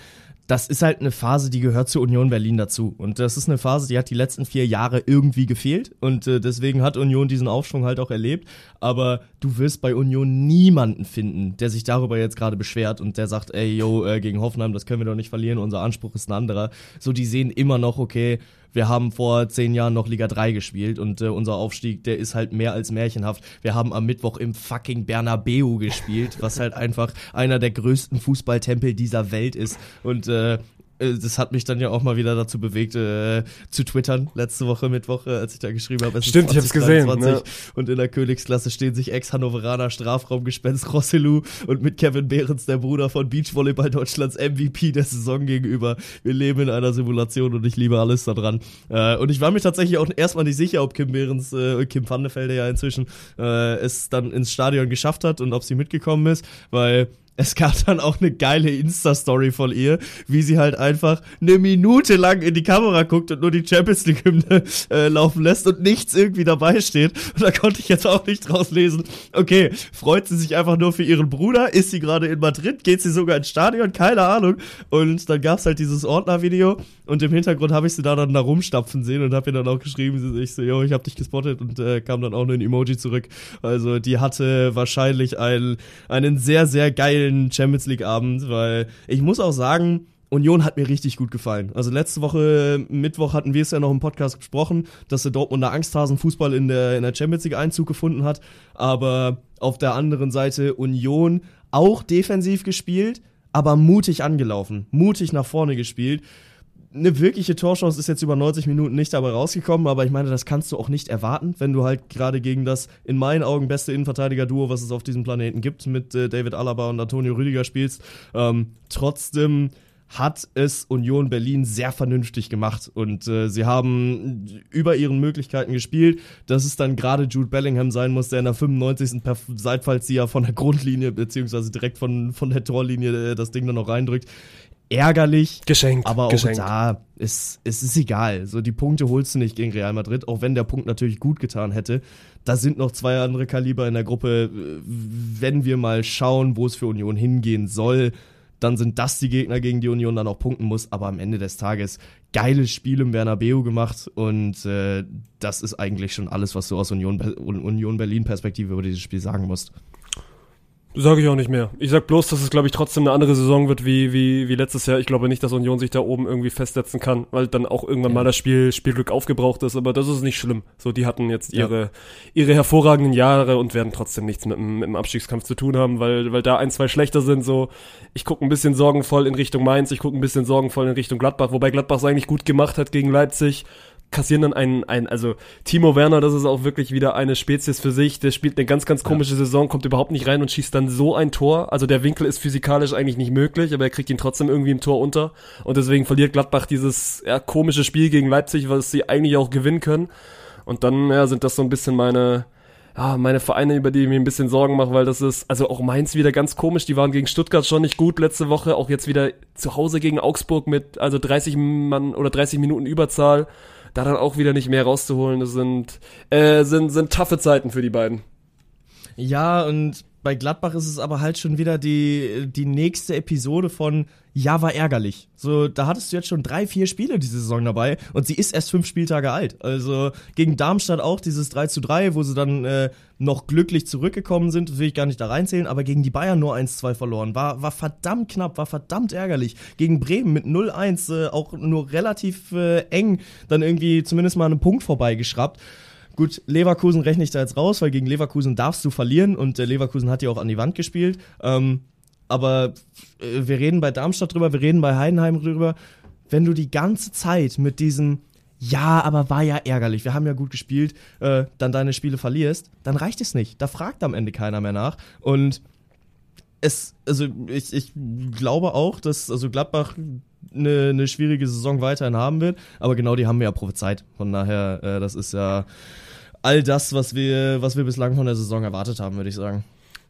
Das ist halt eine Phase, die gehört zu Union Berlin dazu. Und das ist eine Phase, die hat die letzten vier Jahre irgendwie gefehlt. Und äh, deswegen hat Union diesen Aufschwung halt auch erlebt. Aber du wirst bei Union niemanden finden, der sich darüber jetzt gerade beschwert und der sagt, ey, yo, äh, gegen Hoffenheim, das können wir doch nicht verlieren, unser Anspruch ist ein anderer. So, die sehen immer noch, okay, wir haben vor zehn Jahren noch Liga 3 gespielt und äh, unser Aufstieg, der ist halt mehr als märchenhaft. Wir haben am Mittwoch im fucking Bernabeu gespielt, was halt einfach einer der größten Fußballtempel dieser Welt ist. Und äh, das hat mich dann ja auch mal wieder dazu bewegt, äh, zu twittern, letzte Woche Mittwoch, äh, als ich da geschrieben habe. Stimmt, ich hab's gesehen, 2023 ja. Und in der Königsklasse stehen sich Ex-Hannoveraner Strafraumgespenst Rosselu und mit Kevin Behrens, der Bruder von Beachvolleyball Deutschlands MVP der Saison gegenüber. Wir leben in einer Simulation und ich liebe alles daran. Äh, und ich war mir tatsächlich auch erstmal nicht sicher, ob Kim Behrens, äh, Kim Pannefelde ja inzwischen, äh, es dann ins Stadion geschafft hat und ob sie mitgekommen ist, weil es gab dann auch eine geile Insta-Story von ihr, wie sie halt einfach eine Minute lang in die Kamera guckt und nur die Champions League-Hymne äh, laufen lässt und nichts irgendwie dabei steht. Und da konnte ich jetzt auch nicht draus lesen, okay, freut sie sich einfach nur für ihren Bruder? Ist sie gerade in Madrid? Geht sie sogar ins Stadion? Keine Ahnung. Und dann gab's halt dieses Ordner-Video und im Hintergrund habe ich sie da dann da rumstapfen sehen und habe ihr dann auch geschrieben, ich so, yo, ich habe dich gespottet und äh, kam dann auch nur ein Emoji zurück. Also die hatte wahrscheinlich einen, einen sehr, sehr geilen Champions League Abend, weil ich muss auch sagen, Union hat mir richtig gut gefallen. Also letzte Woche Mittwoch hatten wir es ja noch im Podcast besprochen, dass der Dortmunder Angsthasen-Fußball in der, in der Champions League Einzug gefunden hat. Aber auf der anderen Seite Union auch defensiv gespielt, aber mutig angelaufen, mutig nach vorne gespielt eine wirkliche Torchance ist jetzt über 90 Minuten nicht dabei rausgekommen, aber ich meine, das kannst du auch nicht erwarten, wenn du halt gerade gegen das in meinen Augen beste Innenverteidiger-Duo, was es auf diesem Planeten gibt, mit äh, David Alaba und Antonio Rüdiger spielst. Ähm, trotzdem hat es Union Berlin sehr vernünftig gemacht und äh, sie haben über ihren Möglichkeiten gespielt, dass es dann gerade Jude Bellingham sein muss, der in der 95. per Seitfallzieher von der Grundlinie beziehungsweise direkt von, von der Torlinie äh, das Ding dann noch reindrückt. Ärgerlich, Geschenkt. aber auch geschenkt. da ist es ist egal. So die Punkte holst du nicht gegen Real Madrid, auch wenn der Punkt natürlich gut getan hätte. Da sind noch zwei andere Kaliber in der Gruppe. Wenn wir mal schauen, wo es für Union hingehen soll, dann sind das die Gegner, gegen die Union dann auch punkten muss. Aber am Ende des Tages geiles Spiel im Bernabeu gemacht und äh, das ist eigentlich schon alles, was du aus Union, Union Berlin Perspektive über dieses Spiel sagen musst. Sage ich auch nicht mehr. Ich sag bloß, dass es, glaube ich, trotzdem eine andere Saison wird wie, wie, wie letztes Jahr. Ich glaube nicht, dass Union sich da oben irgendwie festsetzen kann, weil dann auch irgendwann mal das Spiel, Spielglück aufgebraucht ist, aber das ist nicht schlimm. So, die hatten jetzt Ja. ihre, ihre hervorragenden Jahre und werden trotzdem nichts mit, dem- mit dem Abstiegskampf zu tun haben, weil, weil da ein, zwei schlechter sind. So, ich gucke ein bisschen sorgenvoll in Richtung Mainz, ich gucke ein bisschen sorgenvoll in Richtung Gladbach, wobei Gladbach es eigentlich gut gemacht hat gegen Leipzig kassieren dann einen, einen, also Timo Werner, das ist auch wirklich wieder eine Spezies für sich, der spielt eine ganz, ganz komische Saison, kommt überhaupt nicht rein und schießt dann so ein Tor. Also der Winkel ist physikalisch eigentlich nicht möglich, aber er kriegt ihn trotzdem irgendwie im Tor unter. Und deswegen verliert Gladbach dieses ja, komische Spiel gegen Leipzig, was sie eigentlich auch gewinnen können. Und dann ja, sind das so ein bisschen meine, ja, meine Vereine, über die ich mir ein bisschen Sorgen mache, weil das ist, also auch Mainz wieder ganz komisch, die waren gegen Stuttgart schon nicht gut letzte Woche, auch jetzt wieder zu Hause gegen Augsburg mit, also 30 Mann oder 30 Minuten Überzahl, da dann auch wieder nicht mehr rauszuholen, das sind, äh, sind, sind taffe Zeiten für die beiden. Ja, und bei Gladbach ist es aber halt schon wieder die, die nächste Episode von Ja, war ärgerlich. So, da hattest du jetzt schon drei, vier Spiele diese Saison dabei und sie ist erst fünf Spieltage alt. Also gegen Darmstadt auch dieses 3 zu 3, wo sie dann äh, noch glücklich zurückgekommen sind, will ich gar nicht da reinzählen, aber gegen die Bayern nur 1-2 verloren. War, war verdammt knapp, war verdammt ärgerlich. Gegen Bremen mit 0-1 äh, auch nur relativ äh, eng dann irgendwie zumindest mal einen Punkt vorbeigeschraubt. Gut, Leverkusen rechne ich da jetzt raus, weil gegen Leverkusen darfst du verlieren und äh, Leverkusen hat ja auch an die Wand gespielt. Ähm, aber äh, wir reden bei Darmstadt drüber, wir reden bei Heidenheim drüber. Wenn du die ganze Zeit mit diesem ja, aber war ja ärgerlich, wir haben ja gut gespielt, äh, dann deine Spiele verlierst, dann reicht es nicht. Da fragt am Ende keiner mehr nach. Und es, also ich, ich glaube auch, dass also Gladbach eine, eine schwierige Saison weiterhin haben wird, aber genau die haben wir ja prophezeit. Von daher, äh, das ist ja all das, was wir, was wir bislang von der Saison erwartet haben, würde ich sagen.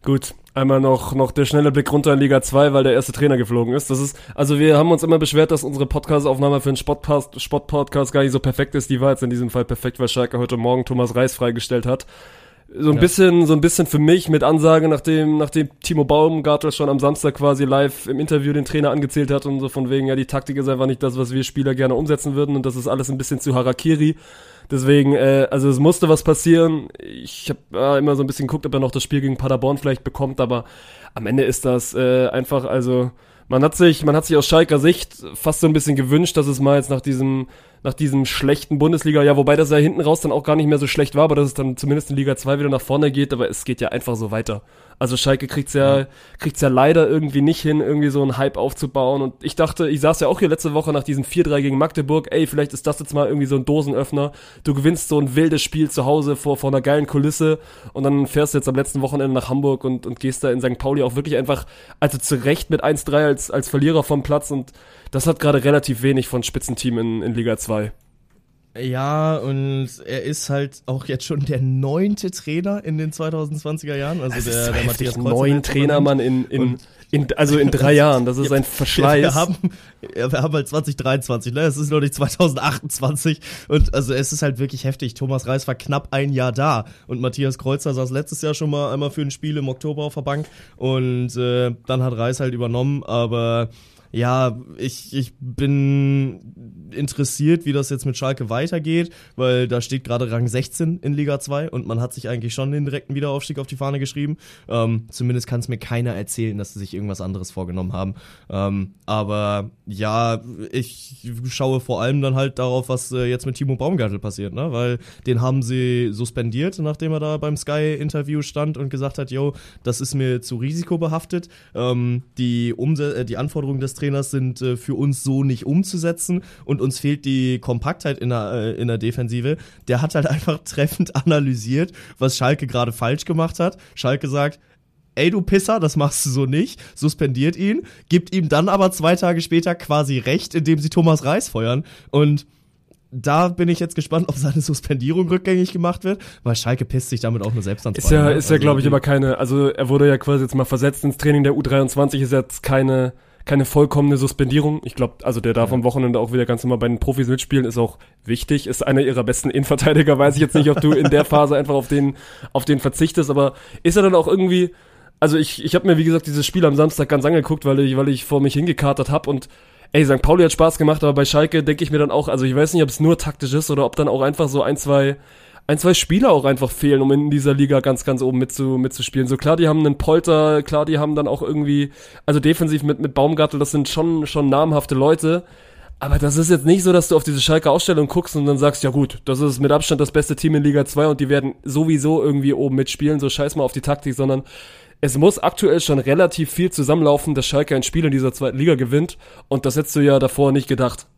Gut, einmal noch, noch der schnelle Blick runter in Liga 2, weil der erste Trainer geflogen ist. Das ist, also wir haben uns immer beschwert, dass unsere Podcast-Aufnahme für einen Sportpodcast, Sportpodcast gar nicht so perfekt ist. Die war jetzt in diesem Fall perfekt, weil Schalke heute Morgen Thomas Reis freigestellt hat. So ein Ja. bisschen, so ein bisschen für mich mit Ansage, nachdem, nachdem Timo Baumgartel schon am Samstag quasi live im Interview den Trainer angezählt hat und so von wegen, ja, die Taktik ist einfach nicht das, was wir Spieler gerne umsetzen würden und das ist alles ein bisschen zu Harakiri. Deswegen, äh, also es musste was passieren. Ich habe äh, immer so ein bisschen geguckt, ob er noch das Spiel gegen Paderborn vielleicht bekommt, aber am Ende ist das äh, einfach, also man hat sich, man hat sich aus Schalker Sicht fast so ein bisschen gewünscht, dass es mal jetzt nach diesem, nach diesem schlechten Bundesliga, ja, wobei das ja hinten raus dann auch gar nicht mehr so schlecht war, aber dass es dann zumindest in Liga 2 wieder nach vorne geht, aber es geht ja einfach so weiter. Also Schalke kriegt's ja, kriegt's ja leider irgendwie nicht hin, irgendwie so einen Hype aufzubauen. Und ich dachte, ich saß ja auch hier letzte Woche nach diesem 4-3 gegen Magdeburg, ey, vielleicht ist das jetzt mal irgendwie so ein Dosenöffner. Du gewinnst so ein wildes Spiel zu Hause vor, vor einer geilen Kulisse und dann fährst du jetzt am letzten Wochenende nach Hamburg und, und gehst da in St. Pauli auch wirklich einfach, also zu Recht mit 1-3 als, als Verlierer vom Platz und das hat gerade relativ wenig von Spitzenteam in, in Liga 2. Ja, und er ist halt auch jetzt schon der neunte Trainer in den 2020er Jahren. Also Das der, so der Matthias Kreuzer, neun Trainer. Mann, in, in, in, also in drei Jahren. Das ist ein Wir, Verschleiß. wir, haben, ja, wir haben halt 2023, ne? Es ist noch nicht 2028. Und also es ist halt wirklich heftig. Thomas Reis war knapp ein Jahr da. Und Matthias Kreuzer saß letztes Jahr schon mal einmal für ein Spiel im Oktober auf der Bank. Und äh, dann hat Reis halt übernommen. Aber ja, ich, ich bin interessiert, wie das jetzt mit Schalke weitergeht, weil da steht gerade Rang 16 in Liga 2 und man hat sich eigentlich schon den direkten Wiederaufstieg auf die Fahne geschrieben. Ähm, zumindest kann es mir keiner erzählen, dass sie sich irgendwas anderes vorgenommen haben. Ähm, aber ja, ich schaue vor allem dann halt darauf, was äh, jetzt mit Timo Baumgartel passiert, ne? Weil den haben sie suspendiert, nachdem er da beim Sky-Interview stand und gesagt hat, yo, das ist mir zu risikobehaftet. Ähm, die, Umse äh, die Anforderungen des Trainers sind äh, für uns so nicht umzusetzen. Und uns fehlt die Kompaktheit in der, äh, in der Defensive. Der hat halt einfach treffend analysiert, was Schalke gerade falsch gemacht hat. Schalke sagt, ey du Pisser, das machst du so nicht, suspendiert ihn, gibt ihm dann aber zwei Tage später quasi recht, indem sie Thomas Reis feuern. Und da bin ich jetzt gespannt, ob seine Suspendierung rückgängig gemacht wird, weil Schalke pisst sich damit auch nur selbst ans Ist ja, ist ja, Also glaube ich, aber keine, also er wurde ja quasi jetzt mal versetzt ins Training. Der U23, ist jetzt keine, keine vollkommene Suspendierung. Ich glaube, also der darf am Wochenende auch wieder ganz normal bei den Profis mitspielen, ist auch wichtig, ist einer ihrer besten Innenverteidiger, weiß ich jetzt nicht, ob du in der Phase einfach auf den, auf den verzichtest, aber ist er dann auch irgendwie, also ich, ich habe mir, wie gesagt, dieses Spiel am Samstag ganz angeguckt, weil ich, weil ich vor mich hingekatert habe und ey, St. Pauli hat Spaß gemacht, aber bei Schalke denke ich mir dann auch, also ich weiß nicht, ob es nur taktisch ist oder ob dann auch einfach so ein, zwei, ein, zwei Spieler auch einfach fehlen, um in dieser Liga ganz, ganz oben mitzu, mitzuspielen. So klar, die haben einen Polter, klar, die haben dann auch irgendwie, also defensiv mit, mit Baumgartel, das sind schon, schon namhafte Leute. Aber das ist jetzt nicht so, dass du auf diese Schalke Ausstellung guckst und dann sagst, ja gut, das ist mit Abstand das beste Team in Liga 2 und die werden sowieso irgendwie oben mitspielen, so scheiß mal auf die Taktik, sondern es muss aktuell schon relativ viel zusammenlaufen, dass Schalke ein Spiel in dieser zweiten Liga gewinnt und das hättest du ja davor nicht gedacht.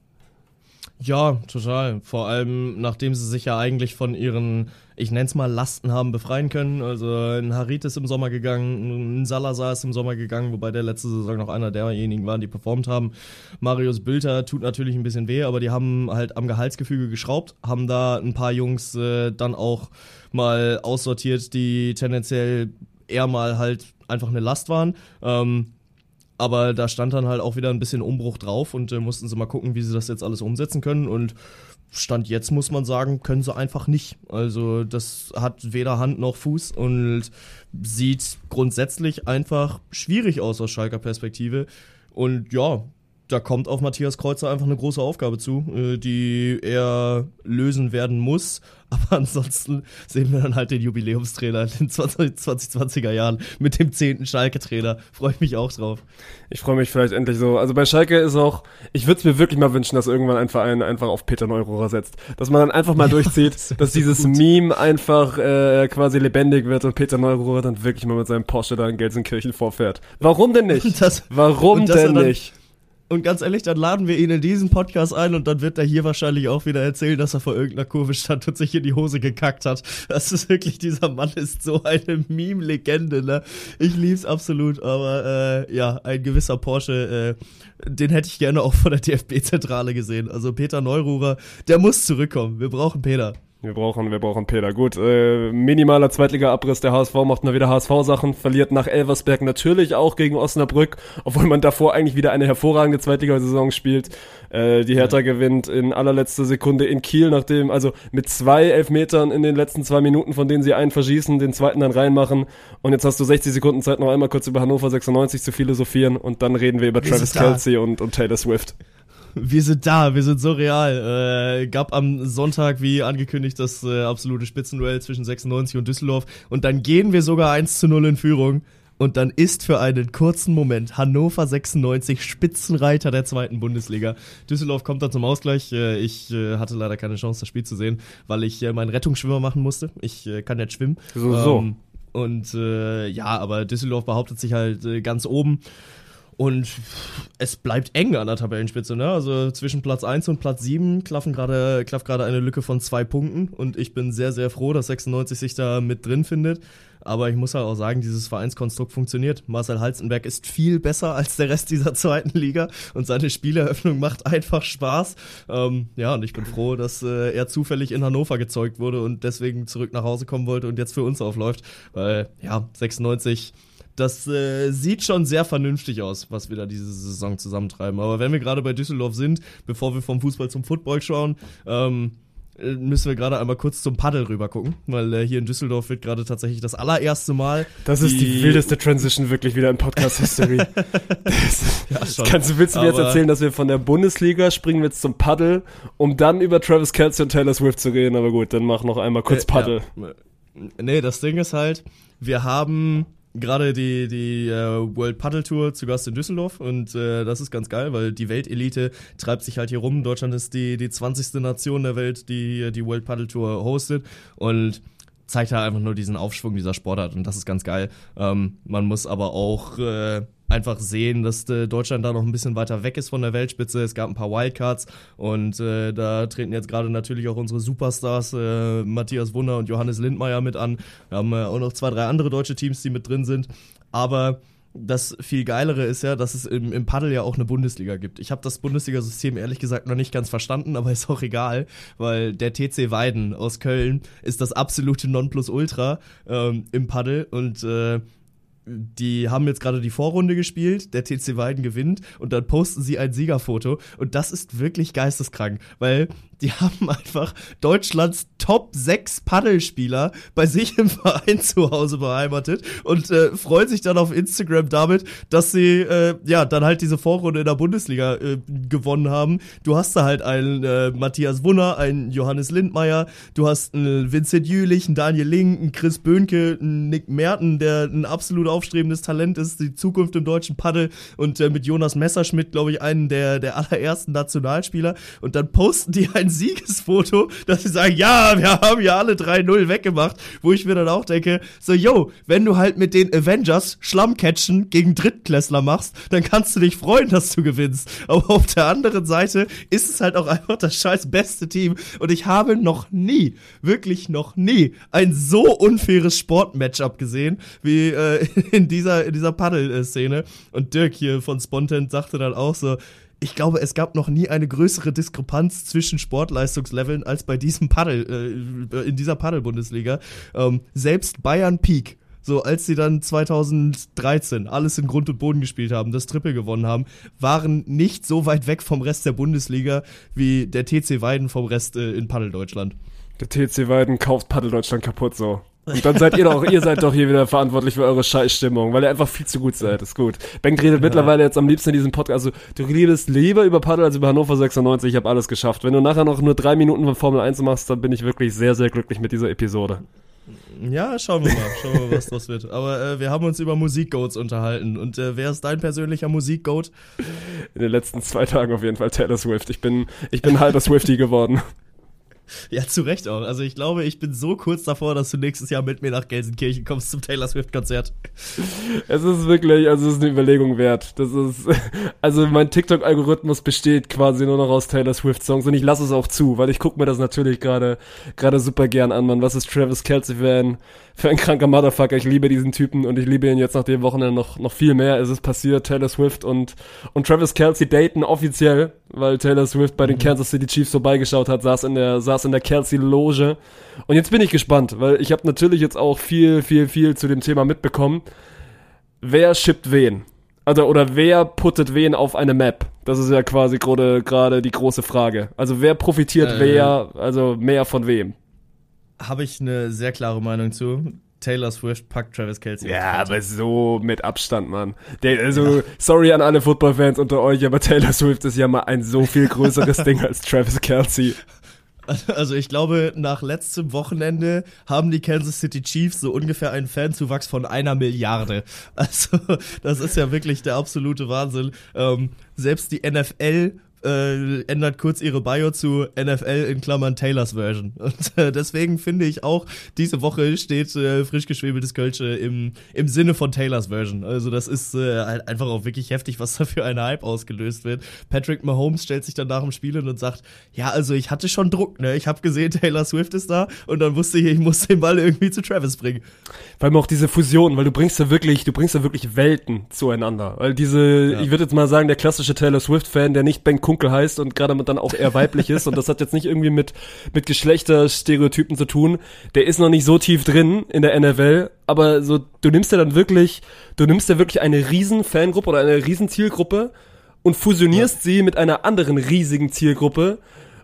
Ja, total. Vor allem, nachdem sie sich ja eigentlich von ihren, ich nenn's mal, Lasten haben befreien können. Also ein Harit ist im Sommer gegangen, ein Salazar ist im Sommer gegangen, wobei der letzte Saison noch einer derjenigen waren, die performt haben. Marius Bülter tut natürlich ein bisschen weh, aber die haben halt am Gehaltsgefüge geschraubt, haben da ein paar Jungs äh, dann auch mal aussortiert, die tendenziell eher mal halt einfach eine Last waren. Ähm, aber da stand dann halt auch wieder ein bisschen Umbruch drauf und äh, mussten sie mal gucken, wie sie das jetzt alles umsetzen können. Und Stand jetzt muss man sagen, können sie einfach nicht. Also das hat weder Hand noch Fuß und sieht grundsätzlich einfach schwierig aus aus Schalker Perspektive. Und ja, da kommt auf Matthias Kreuzer einfach eine große Aufgabe zu, äh, die er lösen werden muss. Aber ansonsten sehen wir dann halt den Jubiläumstrainer in den 20, 2020er Jahren mit dem zehnten Schalke-Trainer. Freue ich mich auch drauf. Ich freue mich vielleicht endlich so. Also bei Schalke ist auch, ich würde es mir wirklich mal wünschen, dass irgendwann ein Verein einfach auf Peter Neururer setzt. Dass man dann einfach mal durchzieht, das dass dieses gut. Meme einfach äh, quasi lebendig wird und Peter Neururer dann wirklich mal mit seinem Porsche da in Gelsenkirchen vorfährt. Warum denn nicht? Das- Warum denn nicht? Und ganz ehrlich, dann laden wir ihn in diesen Podcast ein und dann wird er hier wahrscheinlich auch wieder erzählen, dass er vor irgendeiner Kurve stand und sich in die Hose gekackt hat. Das ist wirklich, dieser Mann ist so eine Meme-Legende, ne? Ich lieb's absolut, aber äh, ja, ein gewisser Porsche, äh, den hätte ich gerne auch von der DFB-Zentrale gesehen. Also Peter Neururer, der muss zurückkommen. Wir brauchen Peter. Wir brauchen, wir brauchen Peter. Gut, äh, minimaler Zweitliga-Abriss. Der HSV macht mal wieder HSV-Sachen, verliert nach Elversberg natürlich auch gegen Osnabrück, obwohl man davor eigentlich wieder eine hervorragende Zweitligasaison spielt. Äh, die Hertha gewinnt in allerletzter Sekunde in Kiel, nachdem, also mit zwei Elfmetern in den letzten zwei Minuten, von denen sie einen verschießen, den zweiten dann reinmachen. Und jetzt hast du 60 Sekunden Zeit, noch einmal kurz über Hannover 96 zu philosophieren und dann reden wir über Travis. Kelsey und, und Taylor Swift. Wir sind da, wir sind so real. Äh, gab am Sonntag, wie angekündigt, das äh, absolute Spitzenduell zwischen 96 und Düsseldorf. Und dann gehen wir sogar 1 zu 0 in Führung. Und dann ist für einen kurzen Moment Hannover 96 Spitzenreiter der zweiten Bundesliga. Düsseldorf kommt dann zum Ausgleich. Äh, Ich äh, hatte leider keine Chance, das Spiel zu sehen, weil ich äh, meinen Rettungsschwimmer machen musste. Ich kann nicht schwimmen. So, so. Ähm, und äh, ja, aber Düsseldorf behauptet sich halt ganz oben. Und es bleibt eng an der Tabellenspitze, ne? Also zwischen Platz 1 und Platz 7 klaffen gerade, klafft gerade eine Lücke von zwei Punkten. Und ich bin sehr, sehr froh, dass 96 sich da mit drin findet. Aber ich muss halt auch sagen, dieses Vereinskonstrukt funktioniert. Marcel Halzenberg ist viel besser als der Rest dieser zweiten Liga und seine Spieleröffnung macht einfach Spaß. Ähm, ja, und ich bin froh, dass äh, er zufällig in Hannover gezeugt wurde und deswegen zurück nach Hause kommen wollte und jetzt für uns aufläuft. Weil, ja, 96 das äh, sieht schon sehr vernünftig aus, was wir da diese Saison zusammentreiben. Aber wenn wir gerade bei Düsseldorf sind, bevor wir vom Fußball zum Football schauen, ähm, äh, müssen wir gerade einmal kurz zum Paddel rüber gucken, weil äh, hier in Düsseldorf wird gerade tatsächlich das allererste Mal. Das ist die, wildeste Transition wirklich wieder in Podcast-History. Ja, schon. Kannst du, willst du mir jetzt erzählen, dass wir von der Bundesliga springen jetzt zum Paddel, um dann über Travis Kelce und Taylor Swift zu reden? Aber gut, dann mach noch einmal kurz Äh, Paddel. Ja. Nee, das Ding ist halt, wir haben gerade die, die äh, World Paddle Tour zu Gast in Düsseldorf und äh, das ist ganz geil, weil die Weltelite treibt sich halt hier rum. Deutschland ist die, die 20. Nation der Welt, die die World Paddle Tour hostet und zeigt halt einfach nur diesen Aufschwung dieser Sportart und das ist ganz geil. Ähm, man muss aber auch äh, einfach sehen, dass äh, Deutschland da noch ein bisschen weiter weg ist von der Weltspitze. Es gab ein paar Wildcards und äh, da treten jetzt gerade natürlich auch unsere Superstars äh, Matthias Wunder und Johannes Lindmeier mit an. Wir haben äh, auch noch zwei, drei andere deutsche Teams, die mit drin sind. Aber das viel geilere ist ja, dass es im, im Paddel ja auch eine Bundesliga gibt. Ich habe das Bundesliga-System ehrlich gesagt noch nicht ganz verstanden, aber ist auch egal, weil der TC Weiden aus Köln ist das absolute Nonplusultra ähm, im Paddel und äh, die haben jetzt gerade die Vorrunde gespielt, der TC Weiden gewinnt und dann posten sie ein Siegerfoto und das ist wirklich geisteskrank, weil die haben einfach Deutschlands Top 6 Paddelspieler bei sich im Verein zu Hause beheimatet und äh, freuen sich dann auf Instagram damit, dass sie äh, ja dann halt diese Vorrunde in der Bundesliga äh, gewonnen haben. Du hast da halt einen äh, Matthias Wunner, einen Johannes Lindmeier, du hast einen Vincent Jülich, einen Daniel Link, einen Chris Böhnke, einen Nick Merten, der ein absolut aufstrebendes Talent ist, die Zukunft im deutschen Paddel und äh, mit Jonas Messerschmidt, glaube ich, einen der, der allerersten Nationalspieler und dann posten die ein Siegesfoto, dass sie sagen, ja, wir haben ja alle 3-0 weggemacht, wo ich mir dann auch denke, so, yo, wenn du halt mit den Avengers Schlammcatchen gegen Drittklässler machst, dann kannst du dich freuen, dass du gewinnst. Aber auf der anderen Seite ist es halt auch einfach das scheiß beste Team und ich habe noch nie, wirklich noch nie ein so unfaires Sportmatchup gesehen, wie äh, in dieser, in dieser Paddel-Szene. Und Dirk hier von Spontent sagte dann auch so, ich glaube, es gab noch nie eine größere Diskrepanz zwischen Sportleistungsleveln als bei diesem Paddel, äh, in dieser Paddel-Bundesliga. Ähm, selbst Bayern Peak, so als sie dann 2013 alles in Grund und Boden gespielt haben, das Triple gewonnen haben, waren nicht so weit weg vom Rest der Bundesliga wie der TC Weiden vom Rest äh, in Paddeldeutschland. Der TC Weiden kauft Paddel Deutschland kaputt so. Und dann seid ihr doch, ihr seid doch hier wieder verantwortlich für eure Scheißstimmung, weil ihr einfach viel zu gut seid. Ist gut. Bengt redet mittlerweile jetzt am liebsten in diesem Podcast. Also, du redest lieber über Paddel als über Hannover 96. Ich habe alles geschafft. Wenn du nachher noch nur drei Minuten von Formel 1 machst, dann bin ich wirklich sehr, sehr glücklich mit dieser Episode. Ja, schauen wir mal, schauen wir mal, was das wird. Aber äh, wir haben uns über Musikgoats unterhalten. Und äh, wer ist dein persönlicher Musikgoat? In den letzten zwei Tagen auf jeden Fall Taylor Swift. Ich bin, ich bin halber Swifty geworden. Ja, zu Recht auch. Also ich glaube, ich bin so kurz davor, dass du nächstes Jahr mit mir nach Gelsenkirchen kommst zum Taylor Swift-Konzert. Es ist wirklich, also es ist eine Überlegung wert. Das ist, also mein TikTok-Algorithmus besteht quasi nur noch aus Taylor Swift-Songs und ich lasse es auch zu, weil ich gucke mir das natürlich gerade super gern an, man. Was ist Travis Kelsey ein, für ein kranker Motherfucker? Ich liebe diesen Typen und ich liebe ihn jetzt nach dem Wochenende noch, noch viel mehr. Es ist passiert, Taylor Swift und, und Travis Kelsey daten offiziell, weil Taylor Swift bei den Kansas City Chiefs vorbeigeschaut hat, saß in der, saß in der Kelsey-Loge. Und jetzt bin ich gespannt, weil ich habe natürlich jetzt auch viel, viel, viel zu dem Thema mitbekommen wer shippt wen? Also, oder wer puttet wen auf eine Map? Das ist ja quasi gerade gerade die große Frage. Also, wer profitiert Äh. wer, also mehr von wem? Habe ich eine sehr klare Meinung zu. Taylor Swift packt Travis Kelsey. Ja, aber so mit Abstand, Mann. Der, also, sorry an alle Footballfans unter euch, aber Taylor Swift ist ja mal ein so viel größeres Ding als Travis Kelsey. Also ich glaube, nach letztem Wochenende haben die Kansas City Chiefs so ungefähr einen Fanzuwachs von einer Milliarde. Also das ist ja wirklich der absolute Wahnsinn. Ähm, selbst die NFL äh, ändert kurz ihre Bio zu NFL in Klammern Taylors Version. Und äh, deswegen finde ich auch, diese Woche steht äh, frisch geschwebeltes Kölsche im, im Sinne von Taylors Version. Also das ist äh, halt einfach auch wirklich heftig, was da für ein Hype ausgelöst wird. Patrick Mahomes stellt sich dann nach dem Spiel hin und sagt, ja, also ich hatte schon Druck, ne? Ich habe gesehen, Taylor Swift ist da und dann wusste ich, ich muss den Ball irgendwie zu Travis bringen. Vor allem auch diese Fusion, weil du bringst ja wirklich, du bringst ja wirklich Welten zueinander. Weil diese, Ja. ich würde jetzt mal sagen, der klassische Taylor Swift-Fan, der nicht Ben Kunkel heißt und gerade dann auch eher weiblich ist, und das hat jetzt nicht irgendwie mit, mit Geschlechterstereotypen zu tun, der ist noch nicht so tief drin in der NFL, aber so, du nimmst ja dann wirklich, du nimmst ja wirklich eine riesen Fangruppe oder eine riesen Zielgruppe und fusionierst sie mit einer anderen riesigen Zielgruppe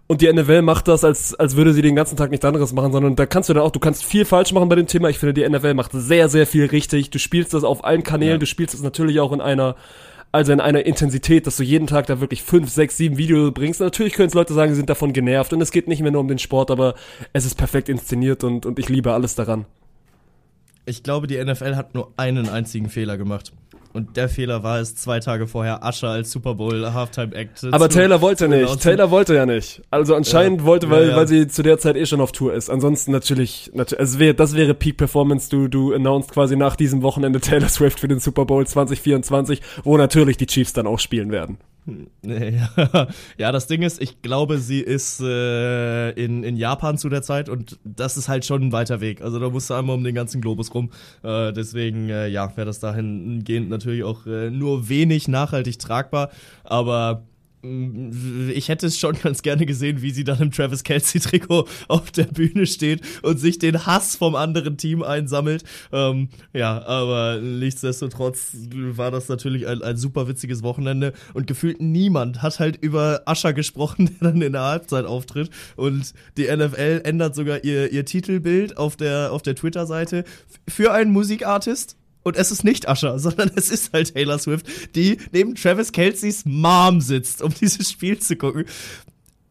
und die NFL macht das, als, als würde sie den ganzen Tag nichts anderes machen, sondern da kannst du dann auch, du kannst viel falsch machen bei dem Thema. Ich finde, die NFL macht sehr, sehr viel richtig. Du spielst das auf allen Kanälen, Ja. du spielst es natürlich auch in einer, also in einer Intensität, dass du jeden Tag da wirklich fünf, sechs, sieben Videos bringst. Natürlich können es Leute sagen, sie sind davon genervt und es geht nicht mehr nur um den Sport, aber es ist perfekt inszeniert und, und ich liebe alles daran. Ich glaube, die NFL hat nur einen einzigen Fehler gemacht. Und der Fehler war es, zwei Tage vorher Usher als Super Bowl Halftime Act. Aber zu- Taylor wollte nicht. Taylor wollte ja nicht. Also anscheinend Ja. wollte, weil, Ja, ja. weil sie zu der Zeit eh schon auf Tour ist. Ansonsten natürlich, natürlich es wäre, das wäre Peak Performance. Du, du announced quasi nach diesem Wochenende Taylor Swift für den Super Bowl 2024, wo natürlich die Chiefs dann auch spielen werden. Nee, ja. das Ding ist, ich glaube, sie ist äh, in, in Japan zu der Zeit und das ist halt schon ein weiter Weg. Also da musst du einmal um den ganzen Globus rum. Äh, deswegen, äh, ja, wäre das dahingehend natürlich auch äh, nur wenig nachhaltig tragbar. Aber ich hätte es schon ganz gerne gesehen, wie sie dann im Travis Kelsey-Trikot auf der Bühne steht und sich den Hass vom anderen Team einsammelt. Ähm, ja, aber nichtsdestotrotz war das natürlich ein, ein super witziges Wochenende und gefühlt niemand hat halt über Ascher gesprochen, der dann in der Halbzeit auftritt. Und die NFL ändert sogar ihr, ihr Titelbild auf der, auf der Twitter-Seite für einen Musikartist. Und es ist nicht Usher, sondern es ist halt Taylor Swift, die neben Travis Kelceys Mom sitzt, um dieses Spiel zu gucken.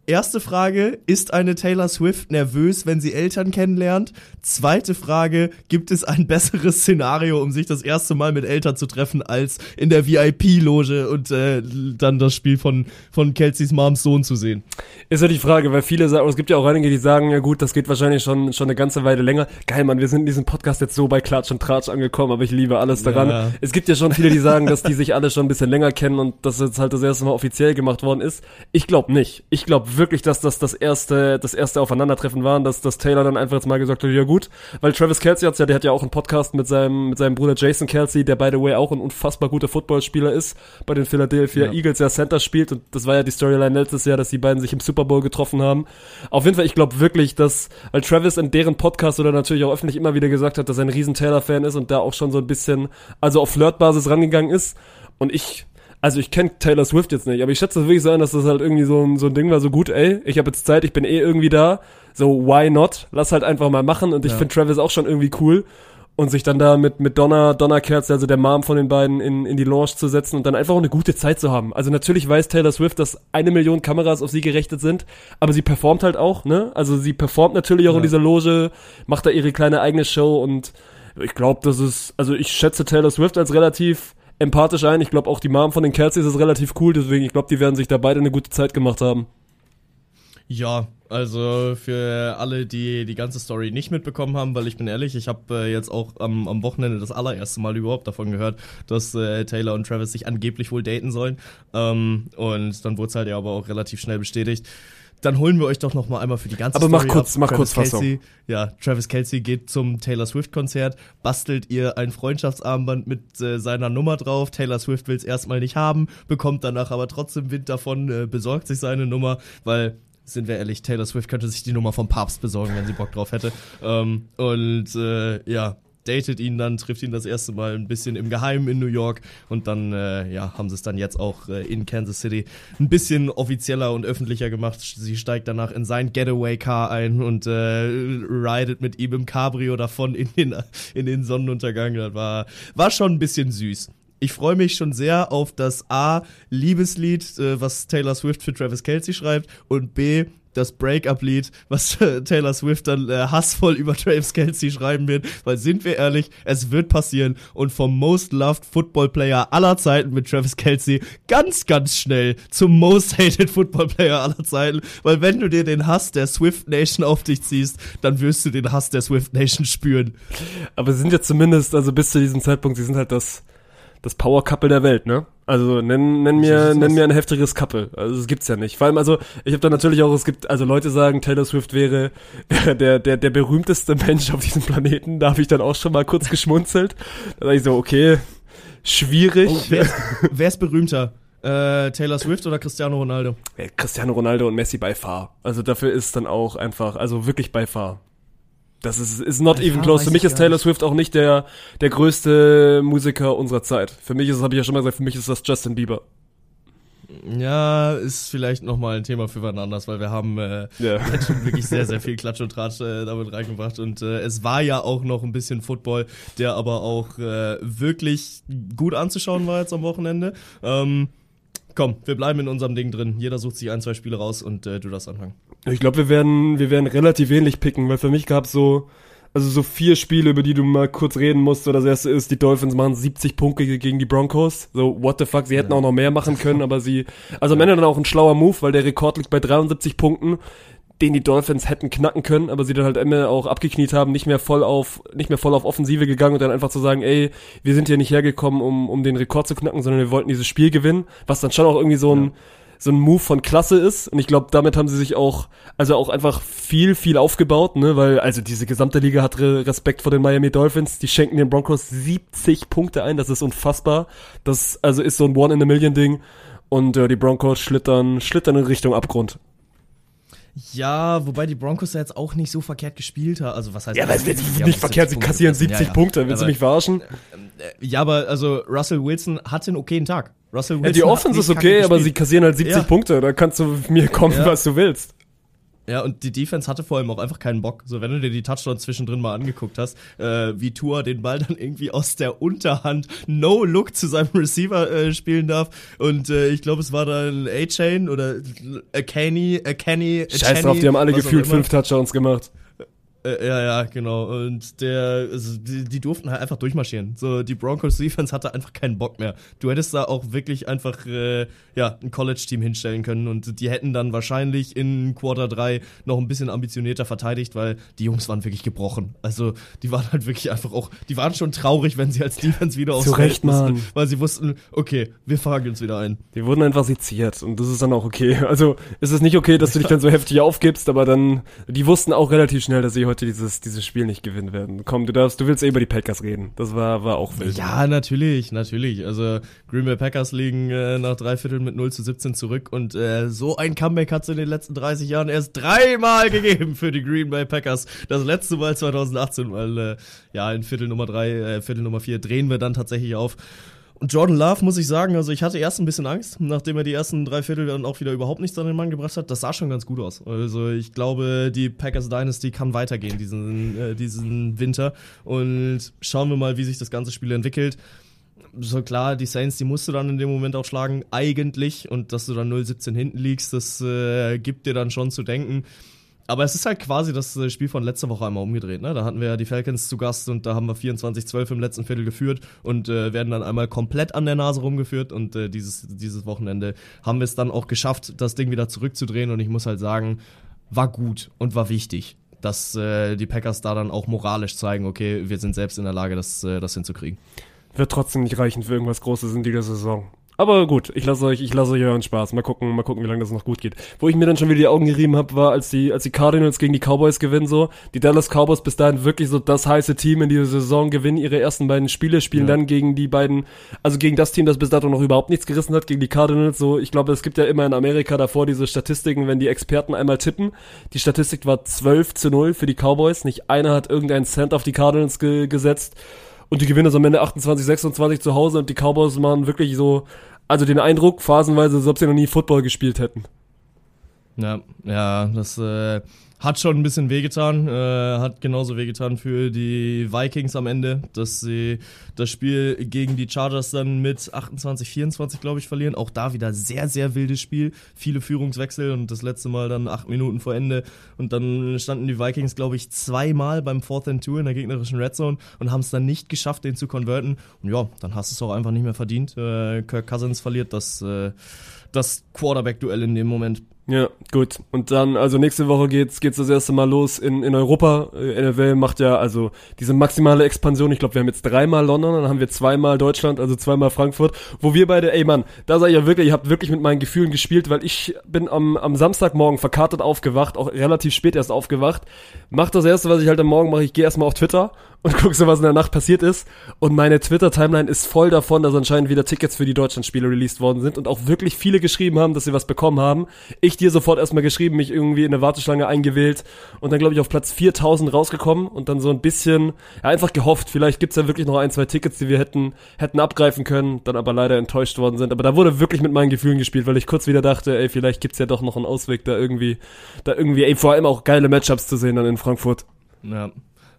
Erste Frage, ist eine Taylor Swift nervös, wenn sie Eltern kennenlernt? Zweite Frage, gibt es ein besseres Szenario, um sich das erste Mal mit Eltern zu treffen, als in der VIP-Loge und äh, dann das Spiel von, von Kelceys Moms Sohn zu sehen? Ist ja die Frage, weil viele sagen, es gibt ja auch einige, die sagen, ja gut, das geht wahrscheinlich schon, schon eine ganze Weile länger. Geil, Mann, wir sind in diesem Podcast jetzt so bei Klatsch und Tratsch angekommen, aber ich liebe alles daran. Ja. Es gibt ja schon viele, die sagen, dass die sich alle schon ein bisschen länger kennen und dass jetzt halt das erste Mal offiziell gemacht worden ist. Ich glaube nicht. Ich glaube wirklich, dass das das erste, das erste Aufeinandertreffen war, und dass, dass Taylor dann einfach jetzt mal gesagt hat, ja gut, weil Travis Kelsey hat's ja, der hat ja auch einen Podcast mit seinem, mit seinem Bruder Jason Kelsey, der by the way auch ein unfassbar guter Footballspieler ist, bei den Philadelphia Ja. Eagles ja Center spielt und das war ja die Storyline letztes Jahr, dass die beiden sich im Super Bowl getroffen haben. Auf jeden Fall, ich glaube wirklich, dass, weil Travis in deren Podcast oder natürlich auch öffentlich immer wieder gesagt hat, dass er ein riesen Taylor-Fan ist und da auch schon so ein bisschen, also auf Flirt-Basis rangegangen ist und ich, also ich kenne Taylor Swift jetzt nicht, aber ich schätze wirklich so ein, dass das halt irgendwie so ein, so ein Ding war, so gut, ey, ich habe jetzt Zeit, ich bin eh irgendwie da, so why not? Lass halt einfach mal machen und ich Ja. finde Travis auch schon irgendwie cool und sich dann da mit, mit Donna, Donna Kerz, also der Mom von den beiden, in, in die Lounge zu setzen und dann einfach auch eine gute Zeit zu haben. Also natürlich weiß Taylor Swift, dass eine Million Kameras auf sie gerichtet sind, aber sie performt halt auch, ne? Also sie performt natürlich auch Ja. in dieser Loge, macht da ihre kleine eigene Show und ich glaube, das ist, also ich schätze Taylor Swift als relativ empathisch ein. Ich glaube auch die Mom von den Kerzeys ist relativ cool, deswegen ich glaube, die werden sich da beide eine gute Zeit gemacht haben. Ja, also für alle, die die ganze Story nicht mitbekommen haben, weil ich bin ehrlich, ich habe äh, jetzt auch am, am Wochenende das allererste Mal überhaupt davon gehört, dass äh, Taylor und Travis sich angeblich wohl daten sollen. Ähm, und dann wurde es halt ja aber auch relativ schnell bestätigt. Dann holen wir euch doch noch mal einmal für die ganze Aber mach Story kurz- ab. mach Travis kurz Fassung. Ja, Travis Kelsey geht zum Taylor Swift Konzert, bastelt ihr ein Freundschaftsarmband mit äh, seiner Nummer drauf. Taylor Swift will es erstmal nicht haben, bekommt danach aber trotzdem Wind davon, äh, besorgt sich seine Nummer, weil sind wir ehrlich, Taylor Swift könnte sich die Nummer vom Papst besorgen, wenn sie Bock drauf hätte. Ähm, und äh, ja, datet ihn dann, trifft ihn das erste Mal ein bisschen im Geheimen in New York und dann äh, ja, haben sie es dann jetzt auch äh, in Kansas City ein bisschen offizieller und öffentlicher gemacht. Sie steigt danach in sein Getaway-Car ein und äh, ridet mit ihm im Cabrio davon in den, in den Sonnenuntergang. Das war, war schon ein bisschen süß. Ich freue mich schon sehr auf das A, Liebeslied, äh, was Taylor Swift für Travis Kelsey schreibt und B, das Breakup-Lied, was äh, Taylor Swift dann äh, hassvoll über Travis Kelsey schreiben wird, weil sind wir ehrlich, es wird passieren und vom Most Loved Football Player aller Zeiten mit Travis Kelsey ganz, ganz schnell zum Most Hated Football Player aller Zeiten, weil wenn du dir den Hass der Swift Nation auf dich ziehst, dann wirst du den Hass der Swift Nation spüren. Aber sie sind ja zumindest, also bis zu diesem Zeitpunkt, sie sind halt das, das Power-Couple der Welt, ne? Also nenn, nenn mir, nenn mir ein heftiges Couple. Also das gibt's ja nicht. Vor allem, also ich habe da natürlich auch, es gibt, also Leute sagen, Taylor Swift wäre der, der, der berühmteste Mensch auf diesem Planeten. Da habe ich dann auch schon mal kurz geschmunzelt. Da dachte ich so, okay, schwierig. Oh, wer, ist, wer ist berühmter? Äh, Taylor Swift oder Cristiano Ronaldo? Ja, Cristiano Ronaldo und Messi by far. Also dafür ist dann auch einfach, also wirklich by far. Das ist, ist not even close. Für mich ich ist Taylor. Swift auch nicht der, der größte Musiker unserer Zeit. Für mich ist, habe ich ja schon mal gesagt, für mich ist das Justin Bieber. Ja, ist vielleicht nochmal ein Thema für wann anders, weil wir haben äh, schon wirklich sehr, sehr viel Klatsch und Tratsch äh, damit reingebracht. Und äh, es war ja auch noch ein bisschen Football, der aber auch äh, wirklich gut anzuschauen war jetzt am Wochenende. Ähm, komm, wir bleiben in unserem Ding drin. Jeder sucht sich ein, zwei Spiele raus und äh, du darfst anfangen. Ich glaube, wir werden, wir werden relativ ähnlich picken, weil für mich gab's so, also so vier Spiele, über die du mal kurz reden musst. So, das erste ist, die Dolphins machen 70 Punkte gegen die Broncos. So, what the fuck, sie hätten auch noch mehr machen können, aber sie, also am Ende dann auch ein schlauer Move, weil der Rekord liegt bei 73 Punkten, den die Dolphins hätten knacken können, aber sie dann halt immer auch abgekniet haben, nicht mehr voll auf, nicht mehr voll auf Offensive gegangen und dann einfach zu sagen, ey, wir sind hier nicht hergekommen, um, um den Rekord zu knacken, sondern wir wollten dieses Spiel gewinnen, was dann schon auch irgendwie so ein, so ein Move von Klasse ist. Und ich glaube, damit haben sie sich auch, also auch einfach viel, viel aufgebaut, ne, weil, also diese gesamte Liga hat Re- Respekt vor den Miami Dolphins. Die schenken den Broncos 70 Punkte ein. Das ist unfassbar. Das, also ist so ein One-in-a-Million-Ding. Und äh, die Broncos schlittern, schlittern in Richtung Abgrund. Ja, wobei die Broncos ja jetzt auch nicht so verkehrt gespielt haben. Also was heißt Ja, Die haben nicht verkehrt, sie 70 kassieren Punkte. 70 Ja, ja. Punkte. Willst du mich verarschen? Ja, aber also Russell Wilson hatte einen okayen Tag. Russell Wilson Ja, die hat Offense ist okay, aber sie kassieren halt 70 Ja. Punkte. Da kannst du mir kommen, was du willst. Ja, und die Defense hatte vor allem auch einfach keinen Bock. So, wenn du dir die Touchdowns zwischendrin mal angeguckt hast, äh, wie Tua den Ball dann irgendwie aus der Unterhand No-Look zu seinem Receiver äh, spielen darf. Und äh, ich glaube, es war dann A-Chain oder a Kenny, a Kenny, a Scheiß drauf, die haben alle gefühlt fünf Touchdowns gemacht. Äh, ja, ja, genau. Und der, also die, die durften halt einfach durchmarschieren. So, die Broncos Defense hatte einfach keinen Bock mehr. Du hättest da auch wirklich einfach, äh, ja, ein College-Team hinstellen können und die hätten dann wahrscheinlich in Quarter 3 noch ein bisschen ambitionierter verteidigt, weil die Jungs waren wirklich gebrochen. Also, die waren halt wirklich einfach auch, die waren schon traurig, wenn sie als Defense wieder aufs Zu Recht, Feld mussten, weil sie wussten, okay, wir fangen uns wieder ein. Die wurden einfach seziert und das ist dann auch okay. Also es ist nicht okay, dass du dich dann so heftig aufgibst, aber dann, die wussten auch relativ schnell, dass sie heute dieses, dieses Spiel nicht gewinnen werden. Komm, du darfst, du willst eh über die Packers reden. Das war, war auch wild. Ja, natürlich, natürlich. Also Green Bay Packers liegen äh, nach drei Vierteln mit 0 zu 17 zurück und äh, so ein Comeback hat es in den letzten 30 Jahren erst dreimal gegeben für die Green Bay Packers. Das letzte Mal 2018, weil äh, ja in Viertel Nummer drei, äh, Viertel Nummer vier drehen wir dann tatsächlich auf. Jordan Love, muss ich sagen, also ich hatte erst ein bisschen Angst, nachdem er die ersten drei Viertel dann auch wieder überhaupt nichts an den Mann gebracht hat. Das sah schon ganz gut aus. Also ich glaube, die Packers Dynasty kann weitergehen diesen, äh, diesen Winter. Und schauen wir mal, wie sich das ganze Spiel entwickelt. So klar, die Saints, die musst du dann in dem Moment auch schlagen, eigentlich. Und dass du dann 0-17 hinten liegst, das äh, gibt dir dann schon zu denken. Aber es ist halt quasi das äh, Spiel von letzter Woche einmal umgedreht. Ne? Da hatten wir ja die Falcons zu Gast und da haben wir 24-12 im letzten Viertel geführt und äh, werden dann einmal komplett an der Nase rumgeführt. Und äh, dieses, dieses Wochenende haben wir es dann auch geschafft, das Ding wieder zurückzudrehen. Und ich muss halt sagen, war gut und war wichtig, dass äh, die Packers da dann auch moralisch zeigen, okay, wir sind selbst in der Lage, das, äh, das hinzukriegen. Wird trotzdem nicht reichen für irgendwas Großes in dieser Saison. Aber gut, ich lasse euch, ich lasse euch euren Spaß. Mal gucken, mal gucken, wie lange das noch gut geht. Wo ich mir dann schon wieder die Augen gerieben habe, war, als die, als die Cardinals gegen die Cowboys gewinnen, so. Die Dallas Cowboys bis dahin wirklich so das heiße Team in dieser Saison gewinnen ihre ersten beiden Spiele, spielen Ja. dann gegen die beiden, also gegen das Team, das bis dato noch überhaupt nichts gerissen hat, gegen die Cardinals, so. Ich glaube, es gibt ja immer in Amerika davor diese Statistiken, wenn die Experten einmal tippen. Die Statistik war 12 zu 0 für die Cowboys. Nicht einer hat irgendeinen Cent auf die Cardinals ge gesetzt. Und die gewinnen das am Ende 28, 26 zu Hause und die Cowboys machen wirklich so, also den Eindruck, phasenweise, als ob sie noch nie Football gespielt hätten. Ja, ja, das äh, hat schon ein bisschen wehgetan. Äh, hat genauso wehgetan für die Vikings am Ende, dass sie das Spiel gegen die Chargers dann mit 28, 24, glaube ich, verlieren. Auch da wieder sehr, sehr wildes Spiel. Viele Führungswechsel und das letzte Mal dann acht Minuten vor Ende. Und dann standen die Vikings, glaube ich, zweimal beim Fourth and Two in der gegnerischen Red Zone und haben es dann nicht geschafft, den zu konverten. Und ja, dann hast du es auch einfach nicht mehr verdient. Äh, Kirk Cousins verliert das, äh, das Quarterback-Duell in dem Moment. Ja, gut. Und dann, also nächste Woche geht's, geht's das erste Mal los in, in Europa. Äh, NFL macht ja also diese maximale Expansion. Ich glaube, wir haben jetzt dreimal London, dann haben wir zweimal Deutschland, also zweimal Frankfurt. Wo wir beide, ey Mann, da sag ich ja wirklich, ihr habt wirklich mit meinen Gefühlen gespielt, weil ich bin am, am Samstagmorgen verkartet aufgewacht, auch relativ spät erst aufgewacht. Mach das erste, was ich halt am Morgen mache, ich gehe erstmal auf Twitter und guck so, was in der Nacht passiert ist. Und meine Twitter-Timeline ist voll davon, dass anscheinend wieder Tickets für die Deutschlandspiele released worden sind und auch wirklich viele geschrieben haben, dass sie was bekommen haben. Ich dir sofort erstmal geschrieben, mich irgendwie in eine Warteschlange eingewählt und dann glaube ich auf Platz 4000 rausgekommen und dann so ein bisschen, ja, einfach gehofft, vielleicht gibt's ja wirklich noch ein, zwei Tickets, die wir hätten, hätten abgreifen können, dann aber leider enttäuscht worden sind. Aber da wurde wirklich mit meinen Gefühlen gespielt, weil ich kurz wieder dachte, ey, vielleicht gibt's ja doch noch einen Ausweg, da irgendwie, da irgendwie, ey, vor allem auch geile Matchups zu sehen dann in Frankfurt. Ja.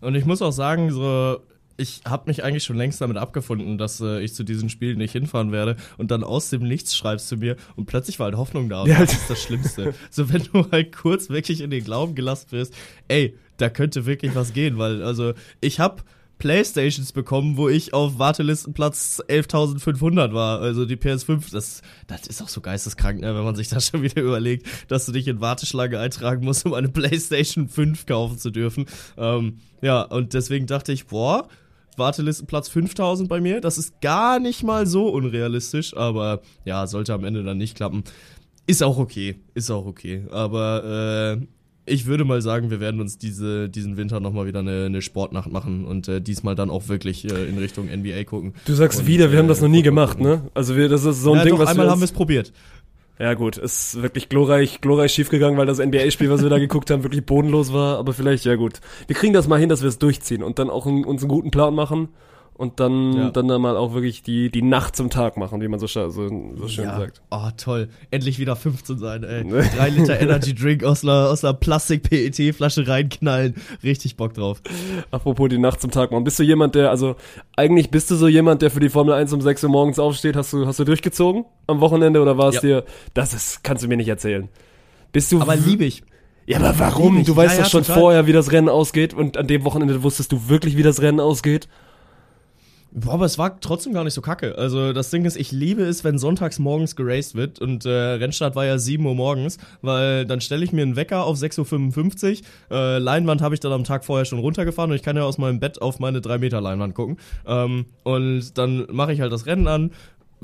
Und ich muss auch sagen, so ich habe mich eigentlich schon längst damit abgefunden, dass äh, ich zu diesen Spielen nicht hinfahren werde. Und dann aus dem Nichts schreibst du mir und plötzlich war halt Hoffnung da. Und Ja. das ist das Schlimmste. so wenn du halt kurz wirklich in den Glauben gelassen wirst, ey, da könnte wirklich was gehen, weil also ich habe Playstations bekommen, wo ich auf Wartelistenplatz 11.500 war. Also die PS5, das, das ist auch so geisteskrank, ne, wenn man sich das schon wieder überlegt, dass du dich in Warteschlange eintragen musst, um eine Playstation 5 kaufen zu dürfen. Ähm, ja, und deswegen dachte ich, boah, Wartelistenplatz 5000 bei mir, das ist gar nicht mal so unrealistisch, aber ja, sollte am Ende dann nicht klappen. Ist auch okay, ist auch okay. Aber äh, ich würde mal sagen, wir werden uns diese, diesen Winter nochmal wieder eine, eine Sportnacht machen und äh, diesmal dann auch wirklich äh, in Richtung NBA gucken. Du sagst Und, wieder, wir haben äh, das noch nie gemacht, ne? Also wir, das ist so ein Ja, Ding, doch, was einmal wir haben wir es probiert. Ja gut, ist wirklich glorreich, glorreich schiefgegangen, weil das NBA-Spiel, was wir da geguckt haben, wirklich bodenlos war. Aber vielleicht, ja gut. Wir kriegen das mal hin, dass wir es durchziehen und dann auch einen, uns einen guten Plan machen und dann, Ja. dann, dann mal auch wirklich die, die Nacht zum Tag machen, wie man so, so, so schön ja. sagt. Oh, toll. Endlich wieder 15 sein, ey. Drei Liter Energy Drink aus einer, aus einer Plastik-PET-Flasche reinknallen. Richtig Bock drauf. Apropos die Nacht zum Tag machen. Bist du jemand, der, also eigentlich bist du so jemand, der für die Formel 1 um 6 Uhr morgens aufsteht? Hast du, hast du durchgezogen am Wochenende oder war es Ja. dir, das ist, kannst du mir nicht erzählen. Bist du Aber liebe ich. Ja, aber warum? Du weißt Ja, doch ja, schon total. vorher, wie das Rennen ausgeht und an dem Wochenende wusstest du wirklich, wie das Rennen ausgeht. Boah, aber es war trotzdem gar nicht so kacke. Also das Ding ist, ich liebe es, wenn sonntags morgens geraced wird und äh, Rennstart war ja 7 Uhr morgens, weil dann stelle ich mir einen Wecker auf 6.55 Uhr. Äh, Leinwand habe ich dann am Tag vorher schon runtergefahren und ich kann ja aus meinem Bett auf meine 3 Meter Leinwand gucken. Ähm, und dann mache ich halt das Rennen an.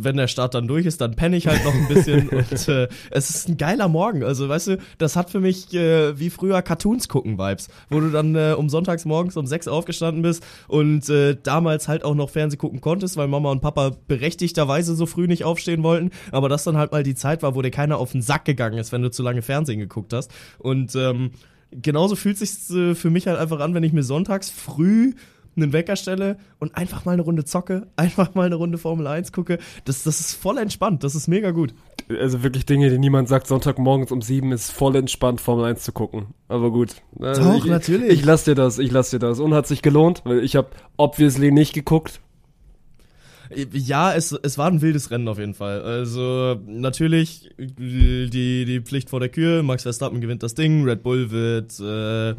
Wenn der Start dann durch ist, dann penne ich halt noch ein bisschen und äh, es ist ein geiler Morgen. Also weißt du, das hat für mich äh, wie früher Cartoons gucken Vibes, wo du dann äh, um sonntags morgens um sechs aufgestanden bist und äh, damals halt auch noch Fernseh gucken konntest, weil Mama und Papa berechtigterweise so früh nicht aufstehen wollten, aber das dann halt mal die Zeit war, wo dir keiner auf den Sack gegangen ist, wenn du zu lange Fernsehen geguckt hast. Und ähm, genauso fühlt sich äh, für mich halt einfach an, wenn ich mir sonntags früh einen Wecker stelle und einfach mal eine Runde zocke, einfach mal eine Runde Formel 1 gucke. Das, das ist voll entspannt, das ist mega gut. Also wirklich Dinge, die niemand sagt, Sonntagmorgens um sieben ist voll entspannt, Formel 1 zu gucken. Aber gut. Äh, Doch, ich, natürlich. Ich lass dir das, ich lass dir das. Und hat sich gelohnt, weil ich habe obviously nicht geguckt. Ja, es, es war ein wildes Rennen auf jeden Fall. Also natürlich die, die Pflicht vor der Kür. Max Verstappen gewinnt das Ding. Red Bull wird, äh,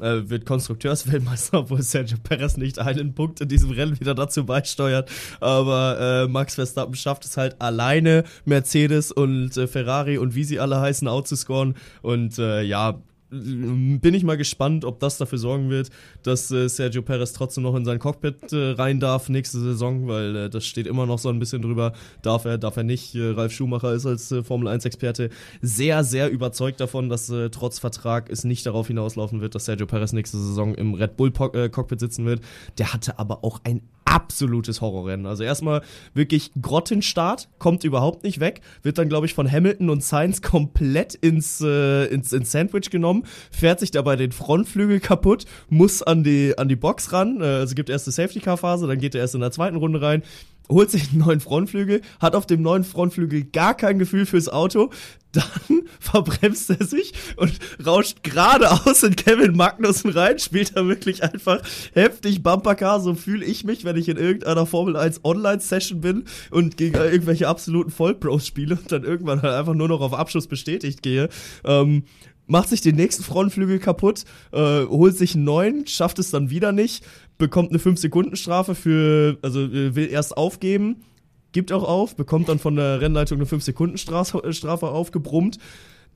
äh, wird Konstrukteursweltmeister, obwohl Sergio Perez nicht einen Punkt in diesem Rennen wieder dazu beisteuert. Aber äh, Max Verstappen schafft es halt alleine, Mercedes und äh, Ferrari und wie sie alle heißen, outzuscoren. Und äh, ja, bin ich mal gespannt, ob das dafür sorgen wird, dass äh, Sergio Perez trotzdem noch in sein Cockpit äh, rein darf nächste Saison, weil äh, das steht immer noch so ein bisschen drüber. Darf er, darf er nicht. Äh, Ralf Schumacher ist als äh, Formel 1 Experte sehr, sehr überzeugt davon, dass äh, trotz Vertrag es nicht darauf hinauslaufen wird, dass Sergio Perez nächste Saison im Red Bull po äh, Cockpit sitzen wird. Der hatte aber auch ein absolutes Horrorrennen. Also erstmal wirklich Grottenstart, kommt überhaupt nicht weg, wird dann, glaube ich, von Hamilton und Sainz komplett ins, äh, ins, ins Sandwich genommen, fährt sich dabei den Frontflügel kaputt, muss an die, an die Box ran, äh, also gibt erst eine Safety-Car-Phase, dann geht er erst in der zweiten Runde rein, holt sich einen neuen Frontflügel, hat auf dem neuen Frontflügel gar kein Gefühl fürs Auto, dann verbremst er sich und rauscht geradeaus in Kevin Magnussen rein, spielt er wirklich einfach heftig Bumpercar, so fühle ich mich, wenn ich in irgendeiner Formel 1 Online-Session bin und gegen irgendwelche absoluten Vollpros spiele und dann irgendwann halt einfach nur noch auf Abschluss bestätigt gehe. Ähm, macht sich den nächsten Frontflügel kaputt, äh, holt sich einen neuen, schafft es dann wieder nicht, bekommt eine 5-Sekunden-Strafe für, also äh, will erst aufgeben, gibt auch auf, bekommt dann von der Rennleitung eine 5-Sekunden-Strafe Strafe aufgebrummt.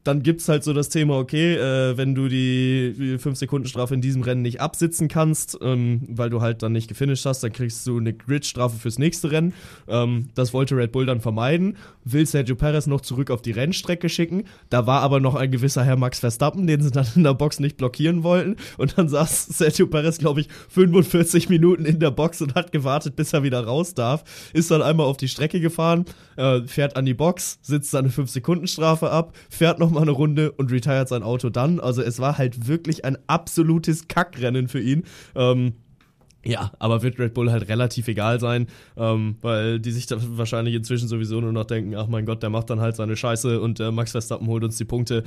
Dann gibt's halt so das Thema, okay, äh, wenn du die 5-Sekunden-Strafe in diesem Rennen nicht absitzen kannst, ähm, weil du halt dann nicht gefinisht hast, dann kriegst du eine Grid-Strafe fürs nächste Rennen. Ähm, das wollte Red Bull dann vermeiden, will Sergio Perez noch zurück auf die Rennstrecke schicken. Da war aber noch ein gewisser Herr Max Verstappen, den sie dann in der Box nicht blockieren wollten. Und dann saß Sergio Perez, glaube ich, 45 Minuten in der Box und hat gewartet, bis er wieder raus darf. Ist dann einmal auf die Strecke gefahren, äh, fährt an die Box, sitzt seine 5-Sekunden-Strafe ab, fährt noch mal eine Runde und retired sein Auto dann. Also es war halt wirklich ein absolutes Kackrennen für ihn. Ähm, ja, aber wird Red Bull halt relativ egal sein, ähm, weil die sich da wahrscheinlich inzwischen sowieso nur noch denken, ach mein Gott, der macht dann halt seine Scheiße und äh, Max Verstappen holt uns die Punkte.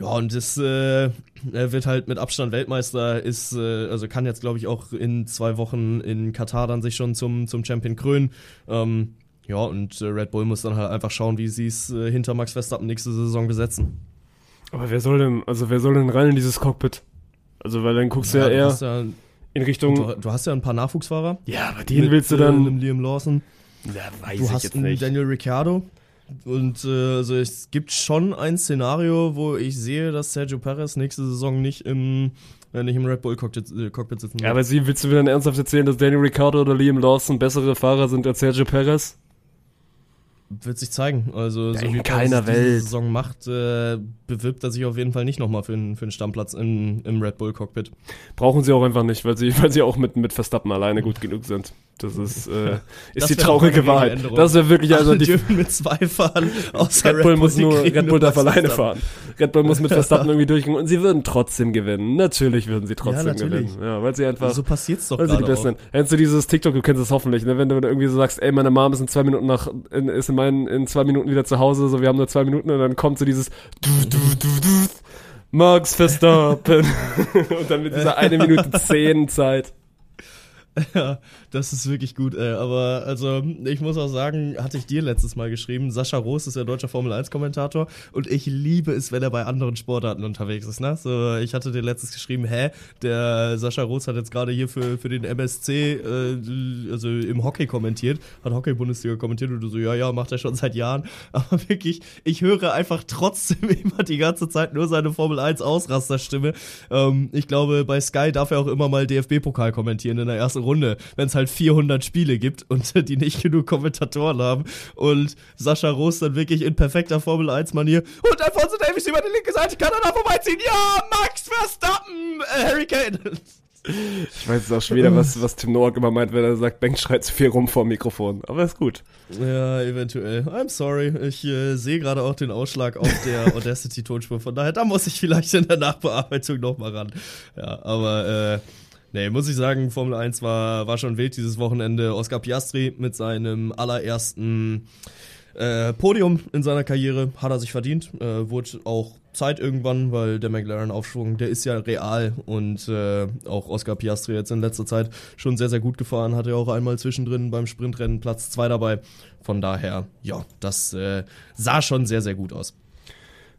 Ja, und das, äh, er wird halt mit Abstand Weltmeister, ist, äh, also kann jetzt, glaube ich, auch in zwei Wochen in Katar dann sich schon zum, zum Champion krönen. Ähm, ja, und äh, Red Bull muss dann halt einfach schauen, wie sie es äh, hinter Max Verstappen nächste Saison besetzen. Aber wer soll denn, also wer soll denn rein in dieses Cockpit? Also, weil dann guckst du ja, du eher hast ja, in Richtung. du, du hast ja ein paar Nachwuchsfahrer. ja, aber den willst du dann. Einem Liam Lawson. ja, weiß Du hast einen Daniel Ricciardo. Und äh, also es gibt schon ein Szenario, wo ich sehe, dass Sergio Perez nächste Saison nicht im, äh, nicht im Red Bull Cockpit, äh, Cockpit sitzen Ja, aber sie, willst du mir dann ernsthaft erzählen, dass Daniel Ricciardo oder Liam Lawson bessere Fahrer sind als Sergio Perez? Wird sich zeigen. Also, Ja, so wie keiner diese Welt. Saison macht, äh, bewirbt er sich auf jeden Fall nicht nochmal für, einen- für einen Stammplatz im, im Red Bull Cockpit. Brauchen sie auch einfach nicht, weil sie, weil sie auch mit, mit Verstappen alleine gut genug sind. Das ist, äh, ist Das die traurige Wahrheit. Änderung. Das wäre wirklich also Alle die. dürfen mit zwei fahren, außer Red Bull muss nur, Red Bull darf alleine fahren. Red Bull muss mit Verstappen irgendwie durchgehen und sie würden trotzdem gewinnen. Natürlich würden sie trotzdem natürlich. gewinnen. Ja, weil sie einfach, So passiert's doch weil sie die Besten sind. Kennst du dieses TikTok, du kennst es hoffentlich, ne? Wenn du irgendwie so sagst, ey, meine Mom ist in zwei Minuten nach, in, ist in meinen, in zwei Minuten wieder zu Hause, so wir haben nur zwei Minuten und dann kommt so dieses Max Verstappen. und dann mit dieser eine Minute zehn Zeit. Ja, das ist wirklich gut, ey. Aber also, ich muss auch sagen, hatte ich dir letztes Mal geschrieben, Sascha Roos ist ja deutscher Formel 1 Kommentator und ich liebe es, wenn er bei anderen Sportarten unterwegs ist, ne? So, ich hatte dir letztes geschrieben, hä, der Sascha Roos hat jetzt gerade hier für, für den MSC, äh, also im Hockey kommentiert, hat Hockey-Bundesliga kommentiert und du so, ja, ja, macht er schon seit Jahren. Aber wirklich, ich höre einfach trotzdem immer die ganze Zeit nur seine Formel 1 Ausrasterstimme. Ähm, ich glaube, bei Sky darf er auch immer mal DFB-Pokal kommentieren in der ersten Runde, wenn es halt 400 Spiele gibt und die nicht genug Kommentatoren haben. Und Sascha Roos dann wirklich in perfekter Formel 1-Manier. Und Alfonso Davis über die linke Seite kann er da vorbeiziehen. Ja, Max Verstappen, äh, Harry Kane. Ich weiß jetzt auch schon wieder, was, was Tim Noack immer meint, wenn er sagt, Bank schreit zu viel rum vor dem Mikrofon. Aber ist gut. Ja, eventuell. I'm sorry. Ich äh, sehe gerade auch den Ausschlag auf der Audacity-Tonspur. Von daher, da muss ich vielleicht in der Nachbearbeitung nochmal ran. Ja, aber äh, nee, muss ich sagen, Formel 1 war, war schon wild dieses Wochenende. Oscar Piastri mit seinem allerersten Äh, Podium in seiner Karriere hat er sich verdient. Äh, wurde auch Zeit irgendwann, weil der McLaren-Aufschwung, der ist ja real und äh, auch Oscar Piastri jetzt in letzter Zeit schon sehr, sehr gut gefahren. Hatte ja auch einmal zwischendrin beim Sprintrennen Platz 2 dabei. Von daher, ja, das äh, sah schon sehr, sehr gut aus.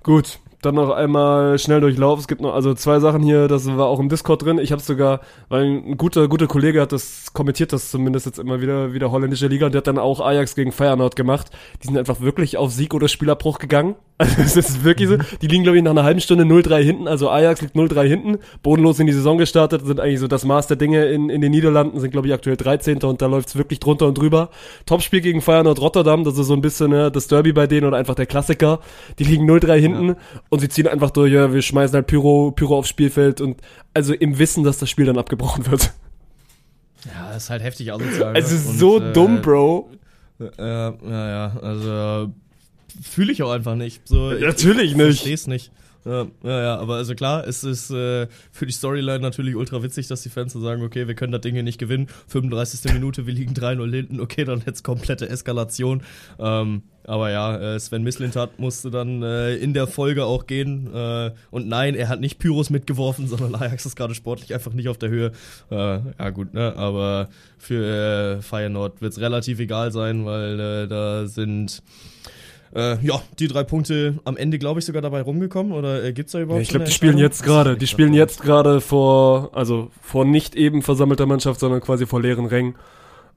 Gut, dann noch einmal schnell durchlauf. Es gibt noch also zwei Sachen hier, das war auch im Discord drin. Ich habe sogar, weil ein guter guter Kollege hat das kommentiert, das zumindest jetzt immer wieder wieder holländische Liga und der hat dann auch Ajax gegen Feyenoord gemacht. Die sind einfach wirklich auf Sieg oder Spielabbruch gegangen. Also es ist wirklich so. Die liegen glaube ich nach einer halben Stunde 0-3 hinten. Also Ajax liegt 0-3 hinten, bodenlos in die Saison gestartet, sind eigentlich so das Maß der Dinge in, in den Niederlanden, sind glaube ich aktuell 13. und da läuft's wirklich drunter und drüber. Topspiel gegen Feyenoord Rotterdam, das ist so ein bisschen ne, das Derby bei denen oder einfach der Klassiker. Die liegen 0-3 hinten und sie ziehen einfach durch, ja, wir schmeißen halt Pyro, Pyro aufs Spielfeld und also im Wissen, dass das Spiel dann abgebrochen wird. Ja, ist halt heftig asozial. Es ist Und, so äh, dumm, Bro. Äh, ja, ja, also fühle ich auch einfach nicht. So, ich- Natürlich ich nicht. Versteh's nicht. Ja, ja, ja, aber also klar, es ist äh, für die Storyline natürlich ultra witzig, dass die Fans so sagen, okay, wir können das Ding hier nicht gewinnen. 35. Minute, wir liegen 3-0 hinten, okay, dann jetzt komplette Eskalation. Ähm, aber ja, äh, Sven Mislintat musste dann äh, in der Folge auch gehen. Äh, und nein, er hat nicht Pyros mitgeworfen, sondern Ajax ist gerade sportlich einfach nicht auf der Höhe. Äh, ja gut, ne? Aber für äh, Feyenoord wird's relativ egal sein, weil äh, da sind äh, ja, die drei Punkte am Ende, glaube ich, sogar dabei rumgekommen. Oder äh, gibt's da überhaupt Ja, ich glaube, die spielen jetzt gerade. Die spielen jetzt gerade vor, also vor nicht eben versammelter Mannschaft, sondern quasi vor leeren Rängen.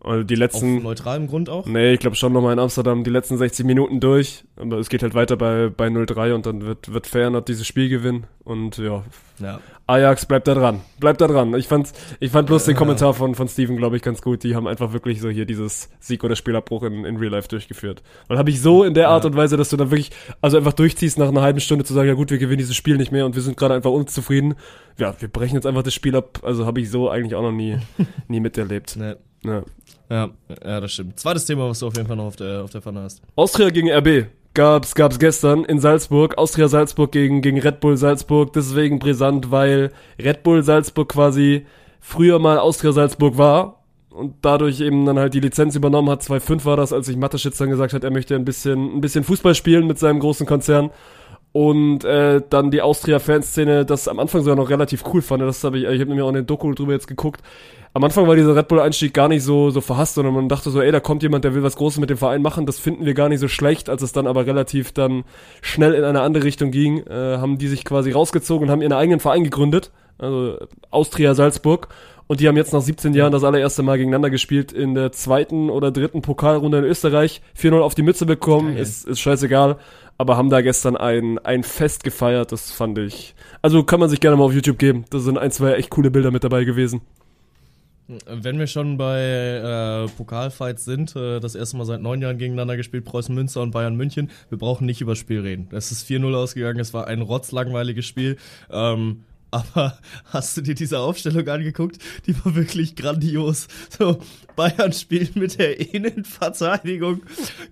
Also die Auf letzten, neutralem Grund auch. nee, ich glaube schon nochmal in Amsterdam die letzten 60 Minuten durch. Aber es geht halt weiter bei, bei 0-3 und dann wird, wird Feyenoord dieses Spiel gewinnen. Und ja, Ja. Ajax bleibt da dran. Bleibt da dran. Ich fand, ich fand bloß den Kommentar von, von Steven, glaube ich, ganz gut. Die haben einfach wirklich so hier dieses Sieg- oder Spielabbruch in, in Real Life durchgeführt. Und habe ich so in der Art und Weise, dass du dann wirklich, also einfach durchziehst, nach einer halben Stunde zu sagen, ja gut, wir gewinnen dieses Spiel nicht mehr und wir sind gerade einfach unzufrieden. Ja, wir brechen jetzt einfach das Spiel ab. Also habe ich so eigentlich auch noch nie, nie miterlebt. Ne. Ja. Ja, ja, das stimmt. Zweites Thema, was du auf jeden Fall noch auf der, auf der Pfanne hast. Austria gegen RB gab's gab's gestern in Salzburg. Austria Salzburg gegen gegen Red Bull Salzburg. Deswegen brisant, weil Red Bull Salzburg quasi früher mal Austria Salzburg war und dadurch eben dann halt die Lizenz übernommen hat. 2005 war das, als sich Mateschitz dann gesagt hat, er möchte ein bisschen ein bisschen Fußball spielen mit seinem großen Konzern. Und äh, dann die Austria-Fanszene das am Anfang sogar noch relativ cool fand. Das habe ich, ich habe mir auch in den Doku drüber jetzt geguckt. Am Anfang war dieser Red Bull-Einstieg gar nicht so, so verhasst, sondern man dachte so, ey, da kommt jemand, der will was Großes mit dem Verein machen. Das finden wir gar nicht so schlecht, als es dann aber relativ dann schnell in eine andere Richtung ging, äh, haben die sich quasi rausgezogen und haben ihren eigenen Verein gegründet. Also Austria Salzburg. Und die haben jetzt nach 17 Jahren das allererste Mal gegeneinander gespielt in der zweiten oder dritten Pokalrunde in Österreich. 4-0 auf die Mütze bekommen, Geil. ist, ist scheißegal. Aber haben da gestern ein, ein Fest gefeiert, das fand ich. Also kann man sich gerne mal auf YouTube geben. Da sind ein, zwei echt coole Bilder mit dabei gewesen. Wenn wir schon bei äh, Pokalfights sind, äh, das erste Mal seit neun Jahren gegeneinander gespielt, Preußen Münster und Bayern München, wir brauchen nicht über das Spiel reden. Es ist 4-0 ausgegangen, es war ein rotzlangweiliges Spiel. Ähm, aber hast du dir diese Aufstellung angeguckt? Die war wirklich grandios. So, Bayern spielt mit der Innenverteidigung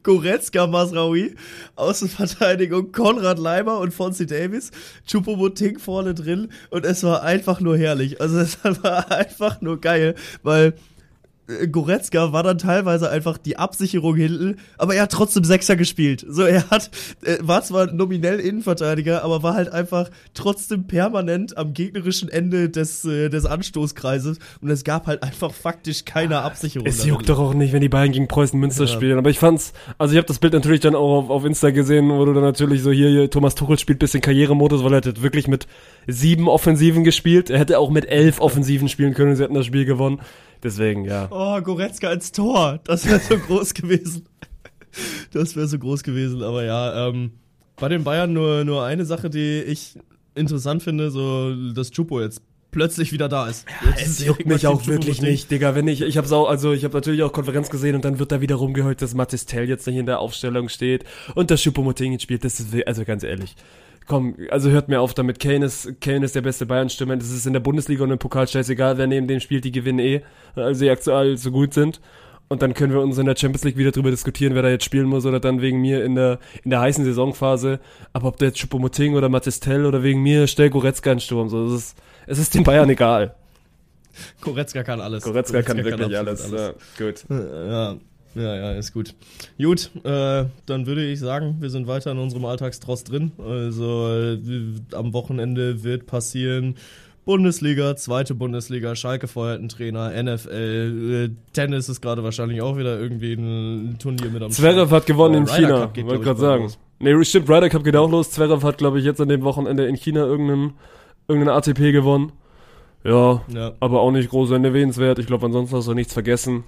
Goretzka Masraoui, Außenverteidigung Konrad Leimer und Fonzie Davis, Choupo-Moting vorne drin und es war einfach nur herrlich. Also es war einfach nur geil, weil Goretzka war dann teilweise einfach die Absicherung hinten, aber er hat trotzdem Sechser gespielt. So, er hat, äh, war zwar nominell Innenverteidiger, aber war halt einfach trotzdem permanent am gegnerischen Ende des, äh, des Anstoßkreises und es gab halt einfach faktisch keine Absicherung. Es juckt doch auch nicht, wenn die beiden gegen Preußen Münster Ja. spielen. Aber ich fand's, also ich habe das Bild natürlich dann auch auf, auf Insta gesehen, wo du dann natürlich so hier, hier Thomas Tuchel spielt bisschen Karrieremodus, weil er hat wirklich mit sieben Offensiven gespielt. Er hätte auch mit elf Offensiven spielen können und sie hätten das Spiel gewonnen. Deswegen, ja. Oh, Goretzka ins Tor. Das wäre so groß gewesen. Das wäre so groß gewesen. Aber ja, ähm, bei den Bayern nur, nur eine Sache, die ich interessant finde, so dass Chupo jetzt plötzlich wieder da ist. Jetzt Es juckt mich auch wirklich nicht, Digga. Wenn ich, ich hab's auch, also ich habe natürlich auch Konferenz gesehen und dann wird da wieder rumgeheult, dass Matistel jetzt nicht in der Aufstellung steht und dass Choupo-Moting spielt. Das ist, also ganz ehrlich. Komm, also hört mir auf damit. Kane ist, Kane ist der beste Bayern-Stürmer. Das ist in der Bundesliga und im Pokal scheißegal, wer neben dem spielt, die gewinnen eh, weil sie aktuell so gut sind. Und dann können wir uns in der Champions League wieder drüber diskutieren, wer da jetzt spielen muss oder dann wegen mir in der, in der heißen Saisonphase. Aber ob der jetzt Choupo-Moting oder Matistel oder wegen mir, stell Goretzka in den Sturm. So, es ist, es ist den Bayern egal. Goretzka kann alles. Goretzka kann wirklich absolut alles. Ja, gut. Ja. Ja, ja, ist gut. Gut, äh, dann würde ich sagen, wir sind weiter in unserem Alltagstross drin. Also äh, am Wochenende wird passieren Bundesliga, zweite Bundesliga, Schalke feuert einen Trainer, NFL, äh, Tennis ist gerade wahrscheinlich auch wieder irgendwie ein Turnier mit am Zverev hat gewonnen in China, wollte gerade sagen. los. Nee, stimmt, Ryder Cup geht auch los. Zverev hat, glaube ich, jetzt an dem Wochenende in China irgendeinen, irgendeinen ATP gewonnen. Ja, Ja, aber auch nicht groß erwähnenswert. Ich glaube, ansonsten hast du nichts vergessen.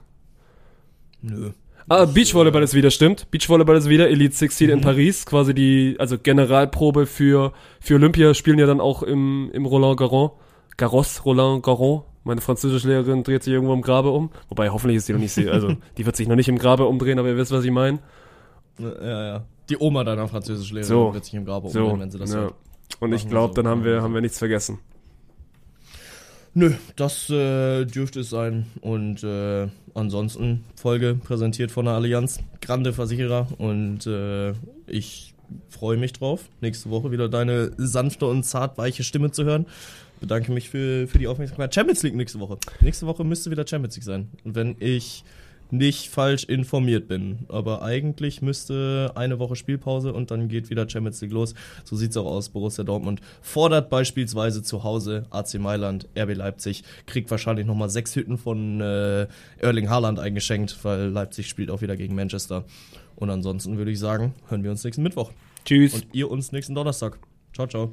Nö. Ah, Beachvolleyball ist wieder, stimmt. Beachvolleyball ist wieder, Elite 16 in Paris, quasi die, also Generalprobe für, für Olympia, spielen ja dann auch im, im Roland Garros. Garros, Roland Garros. Meine Französischlehrerin dreht sich irgendwo im Grabe um. Wobei, hoffentlich ist sie noch nicht, also, die wird sich noch nicht im Grabe umdrehen, aber ihr wisst, was ich meine. Ja, ja. Die Oma deiner Französischlehrerin So. wird sich im Grab So, umdrehen, wenn sie das ja. hört. Und ich Machen wir glaube, so, dann haben wir so. haben wir nichts vergessen. Nö, das äh, dürfte es sein. Und äh, ansonsten Folge präsentiert von der Allianz, Grande Versicherer. Und äh, ich freue mich drauf, nächste Woche wieder deine sanfte und zart weiche Stimme zu hören. Bedanke mich für, für die Aufmerksamkeit. Champions League nächste Woche. Nächste Woche müsste wieder Champions League sein. Und wenn ich nicht falsch informiert bin. Aber eigentlich müsste eine Woche Spielpause und dann geht wieder Champions League los. So sieht's auch aus. Borussia Dortmund fordert beispielsweise zu Hause AC Mailand, RB Leipzig, kriegt wahrscheinlich nochmal sechs Hütten von äh, Erling Haaland eingeschenkt, weil Leipzig spielt auch wieder gegen Manchester. Und ansonsten würde ich sagen, hören wir uns nächsten Mittwoch. Tschüss. Und ihr uns nächsten Donnerstag. Ciao, ciao.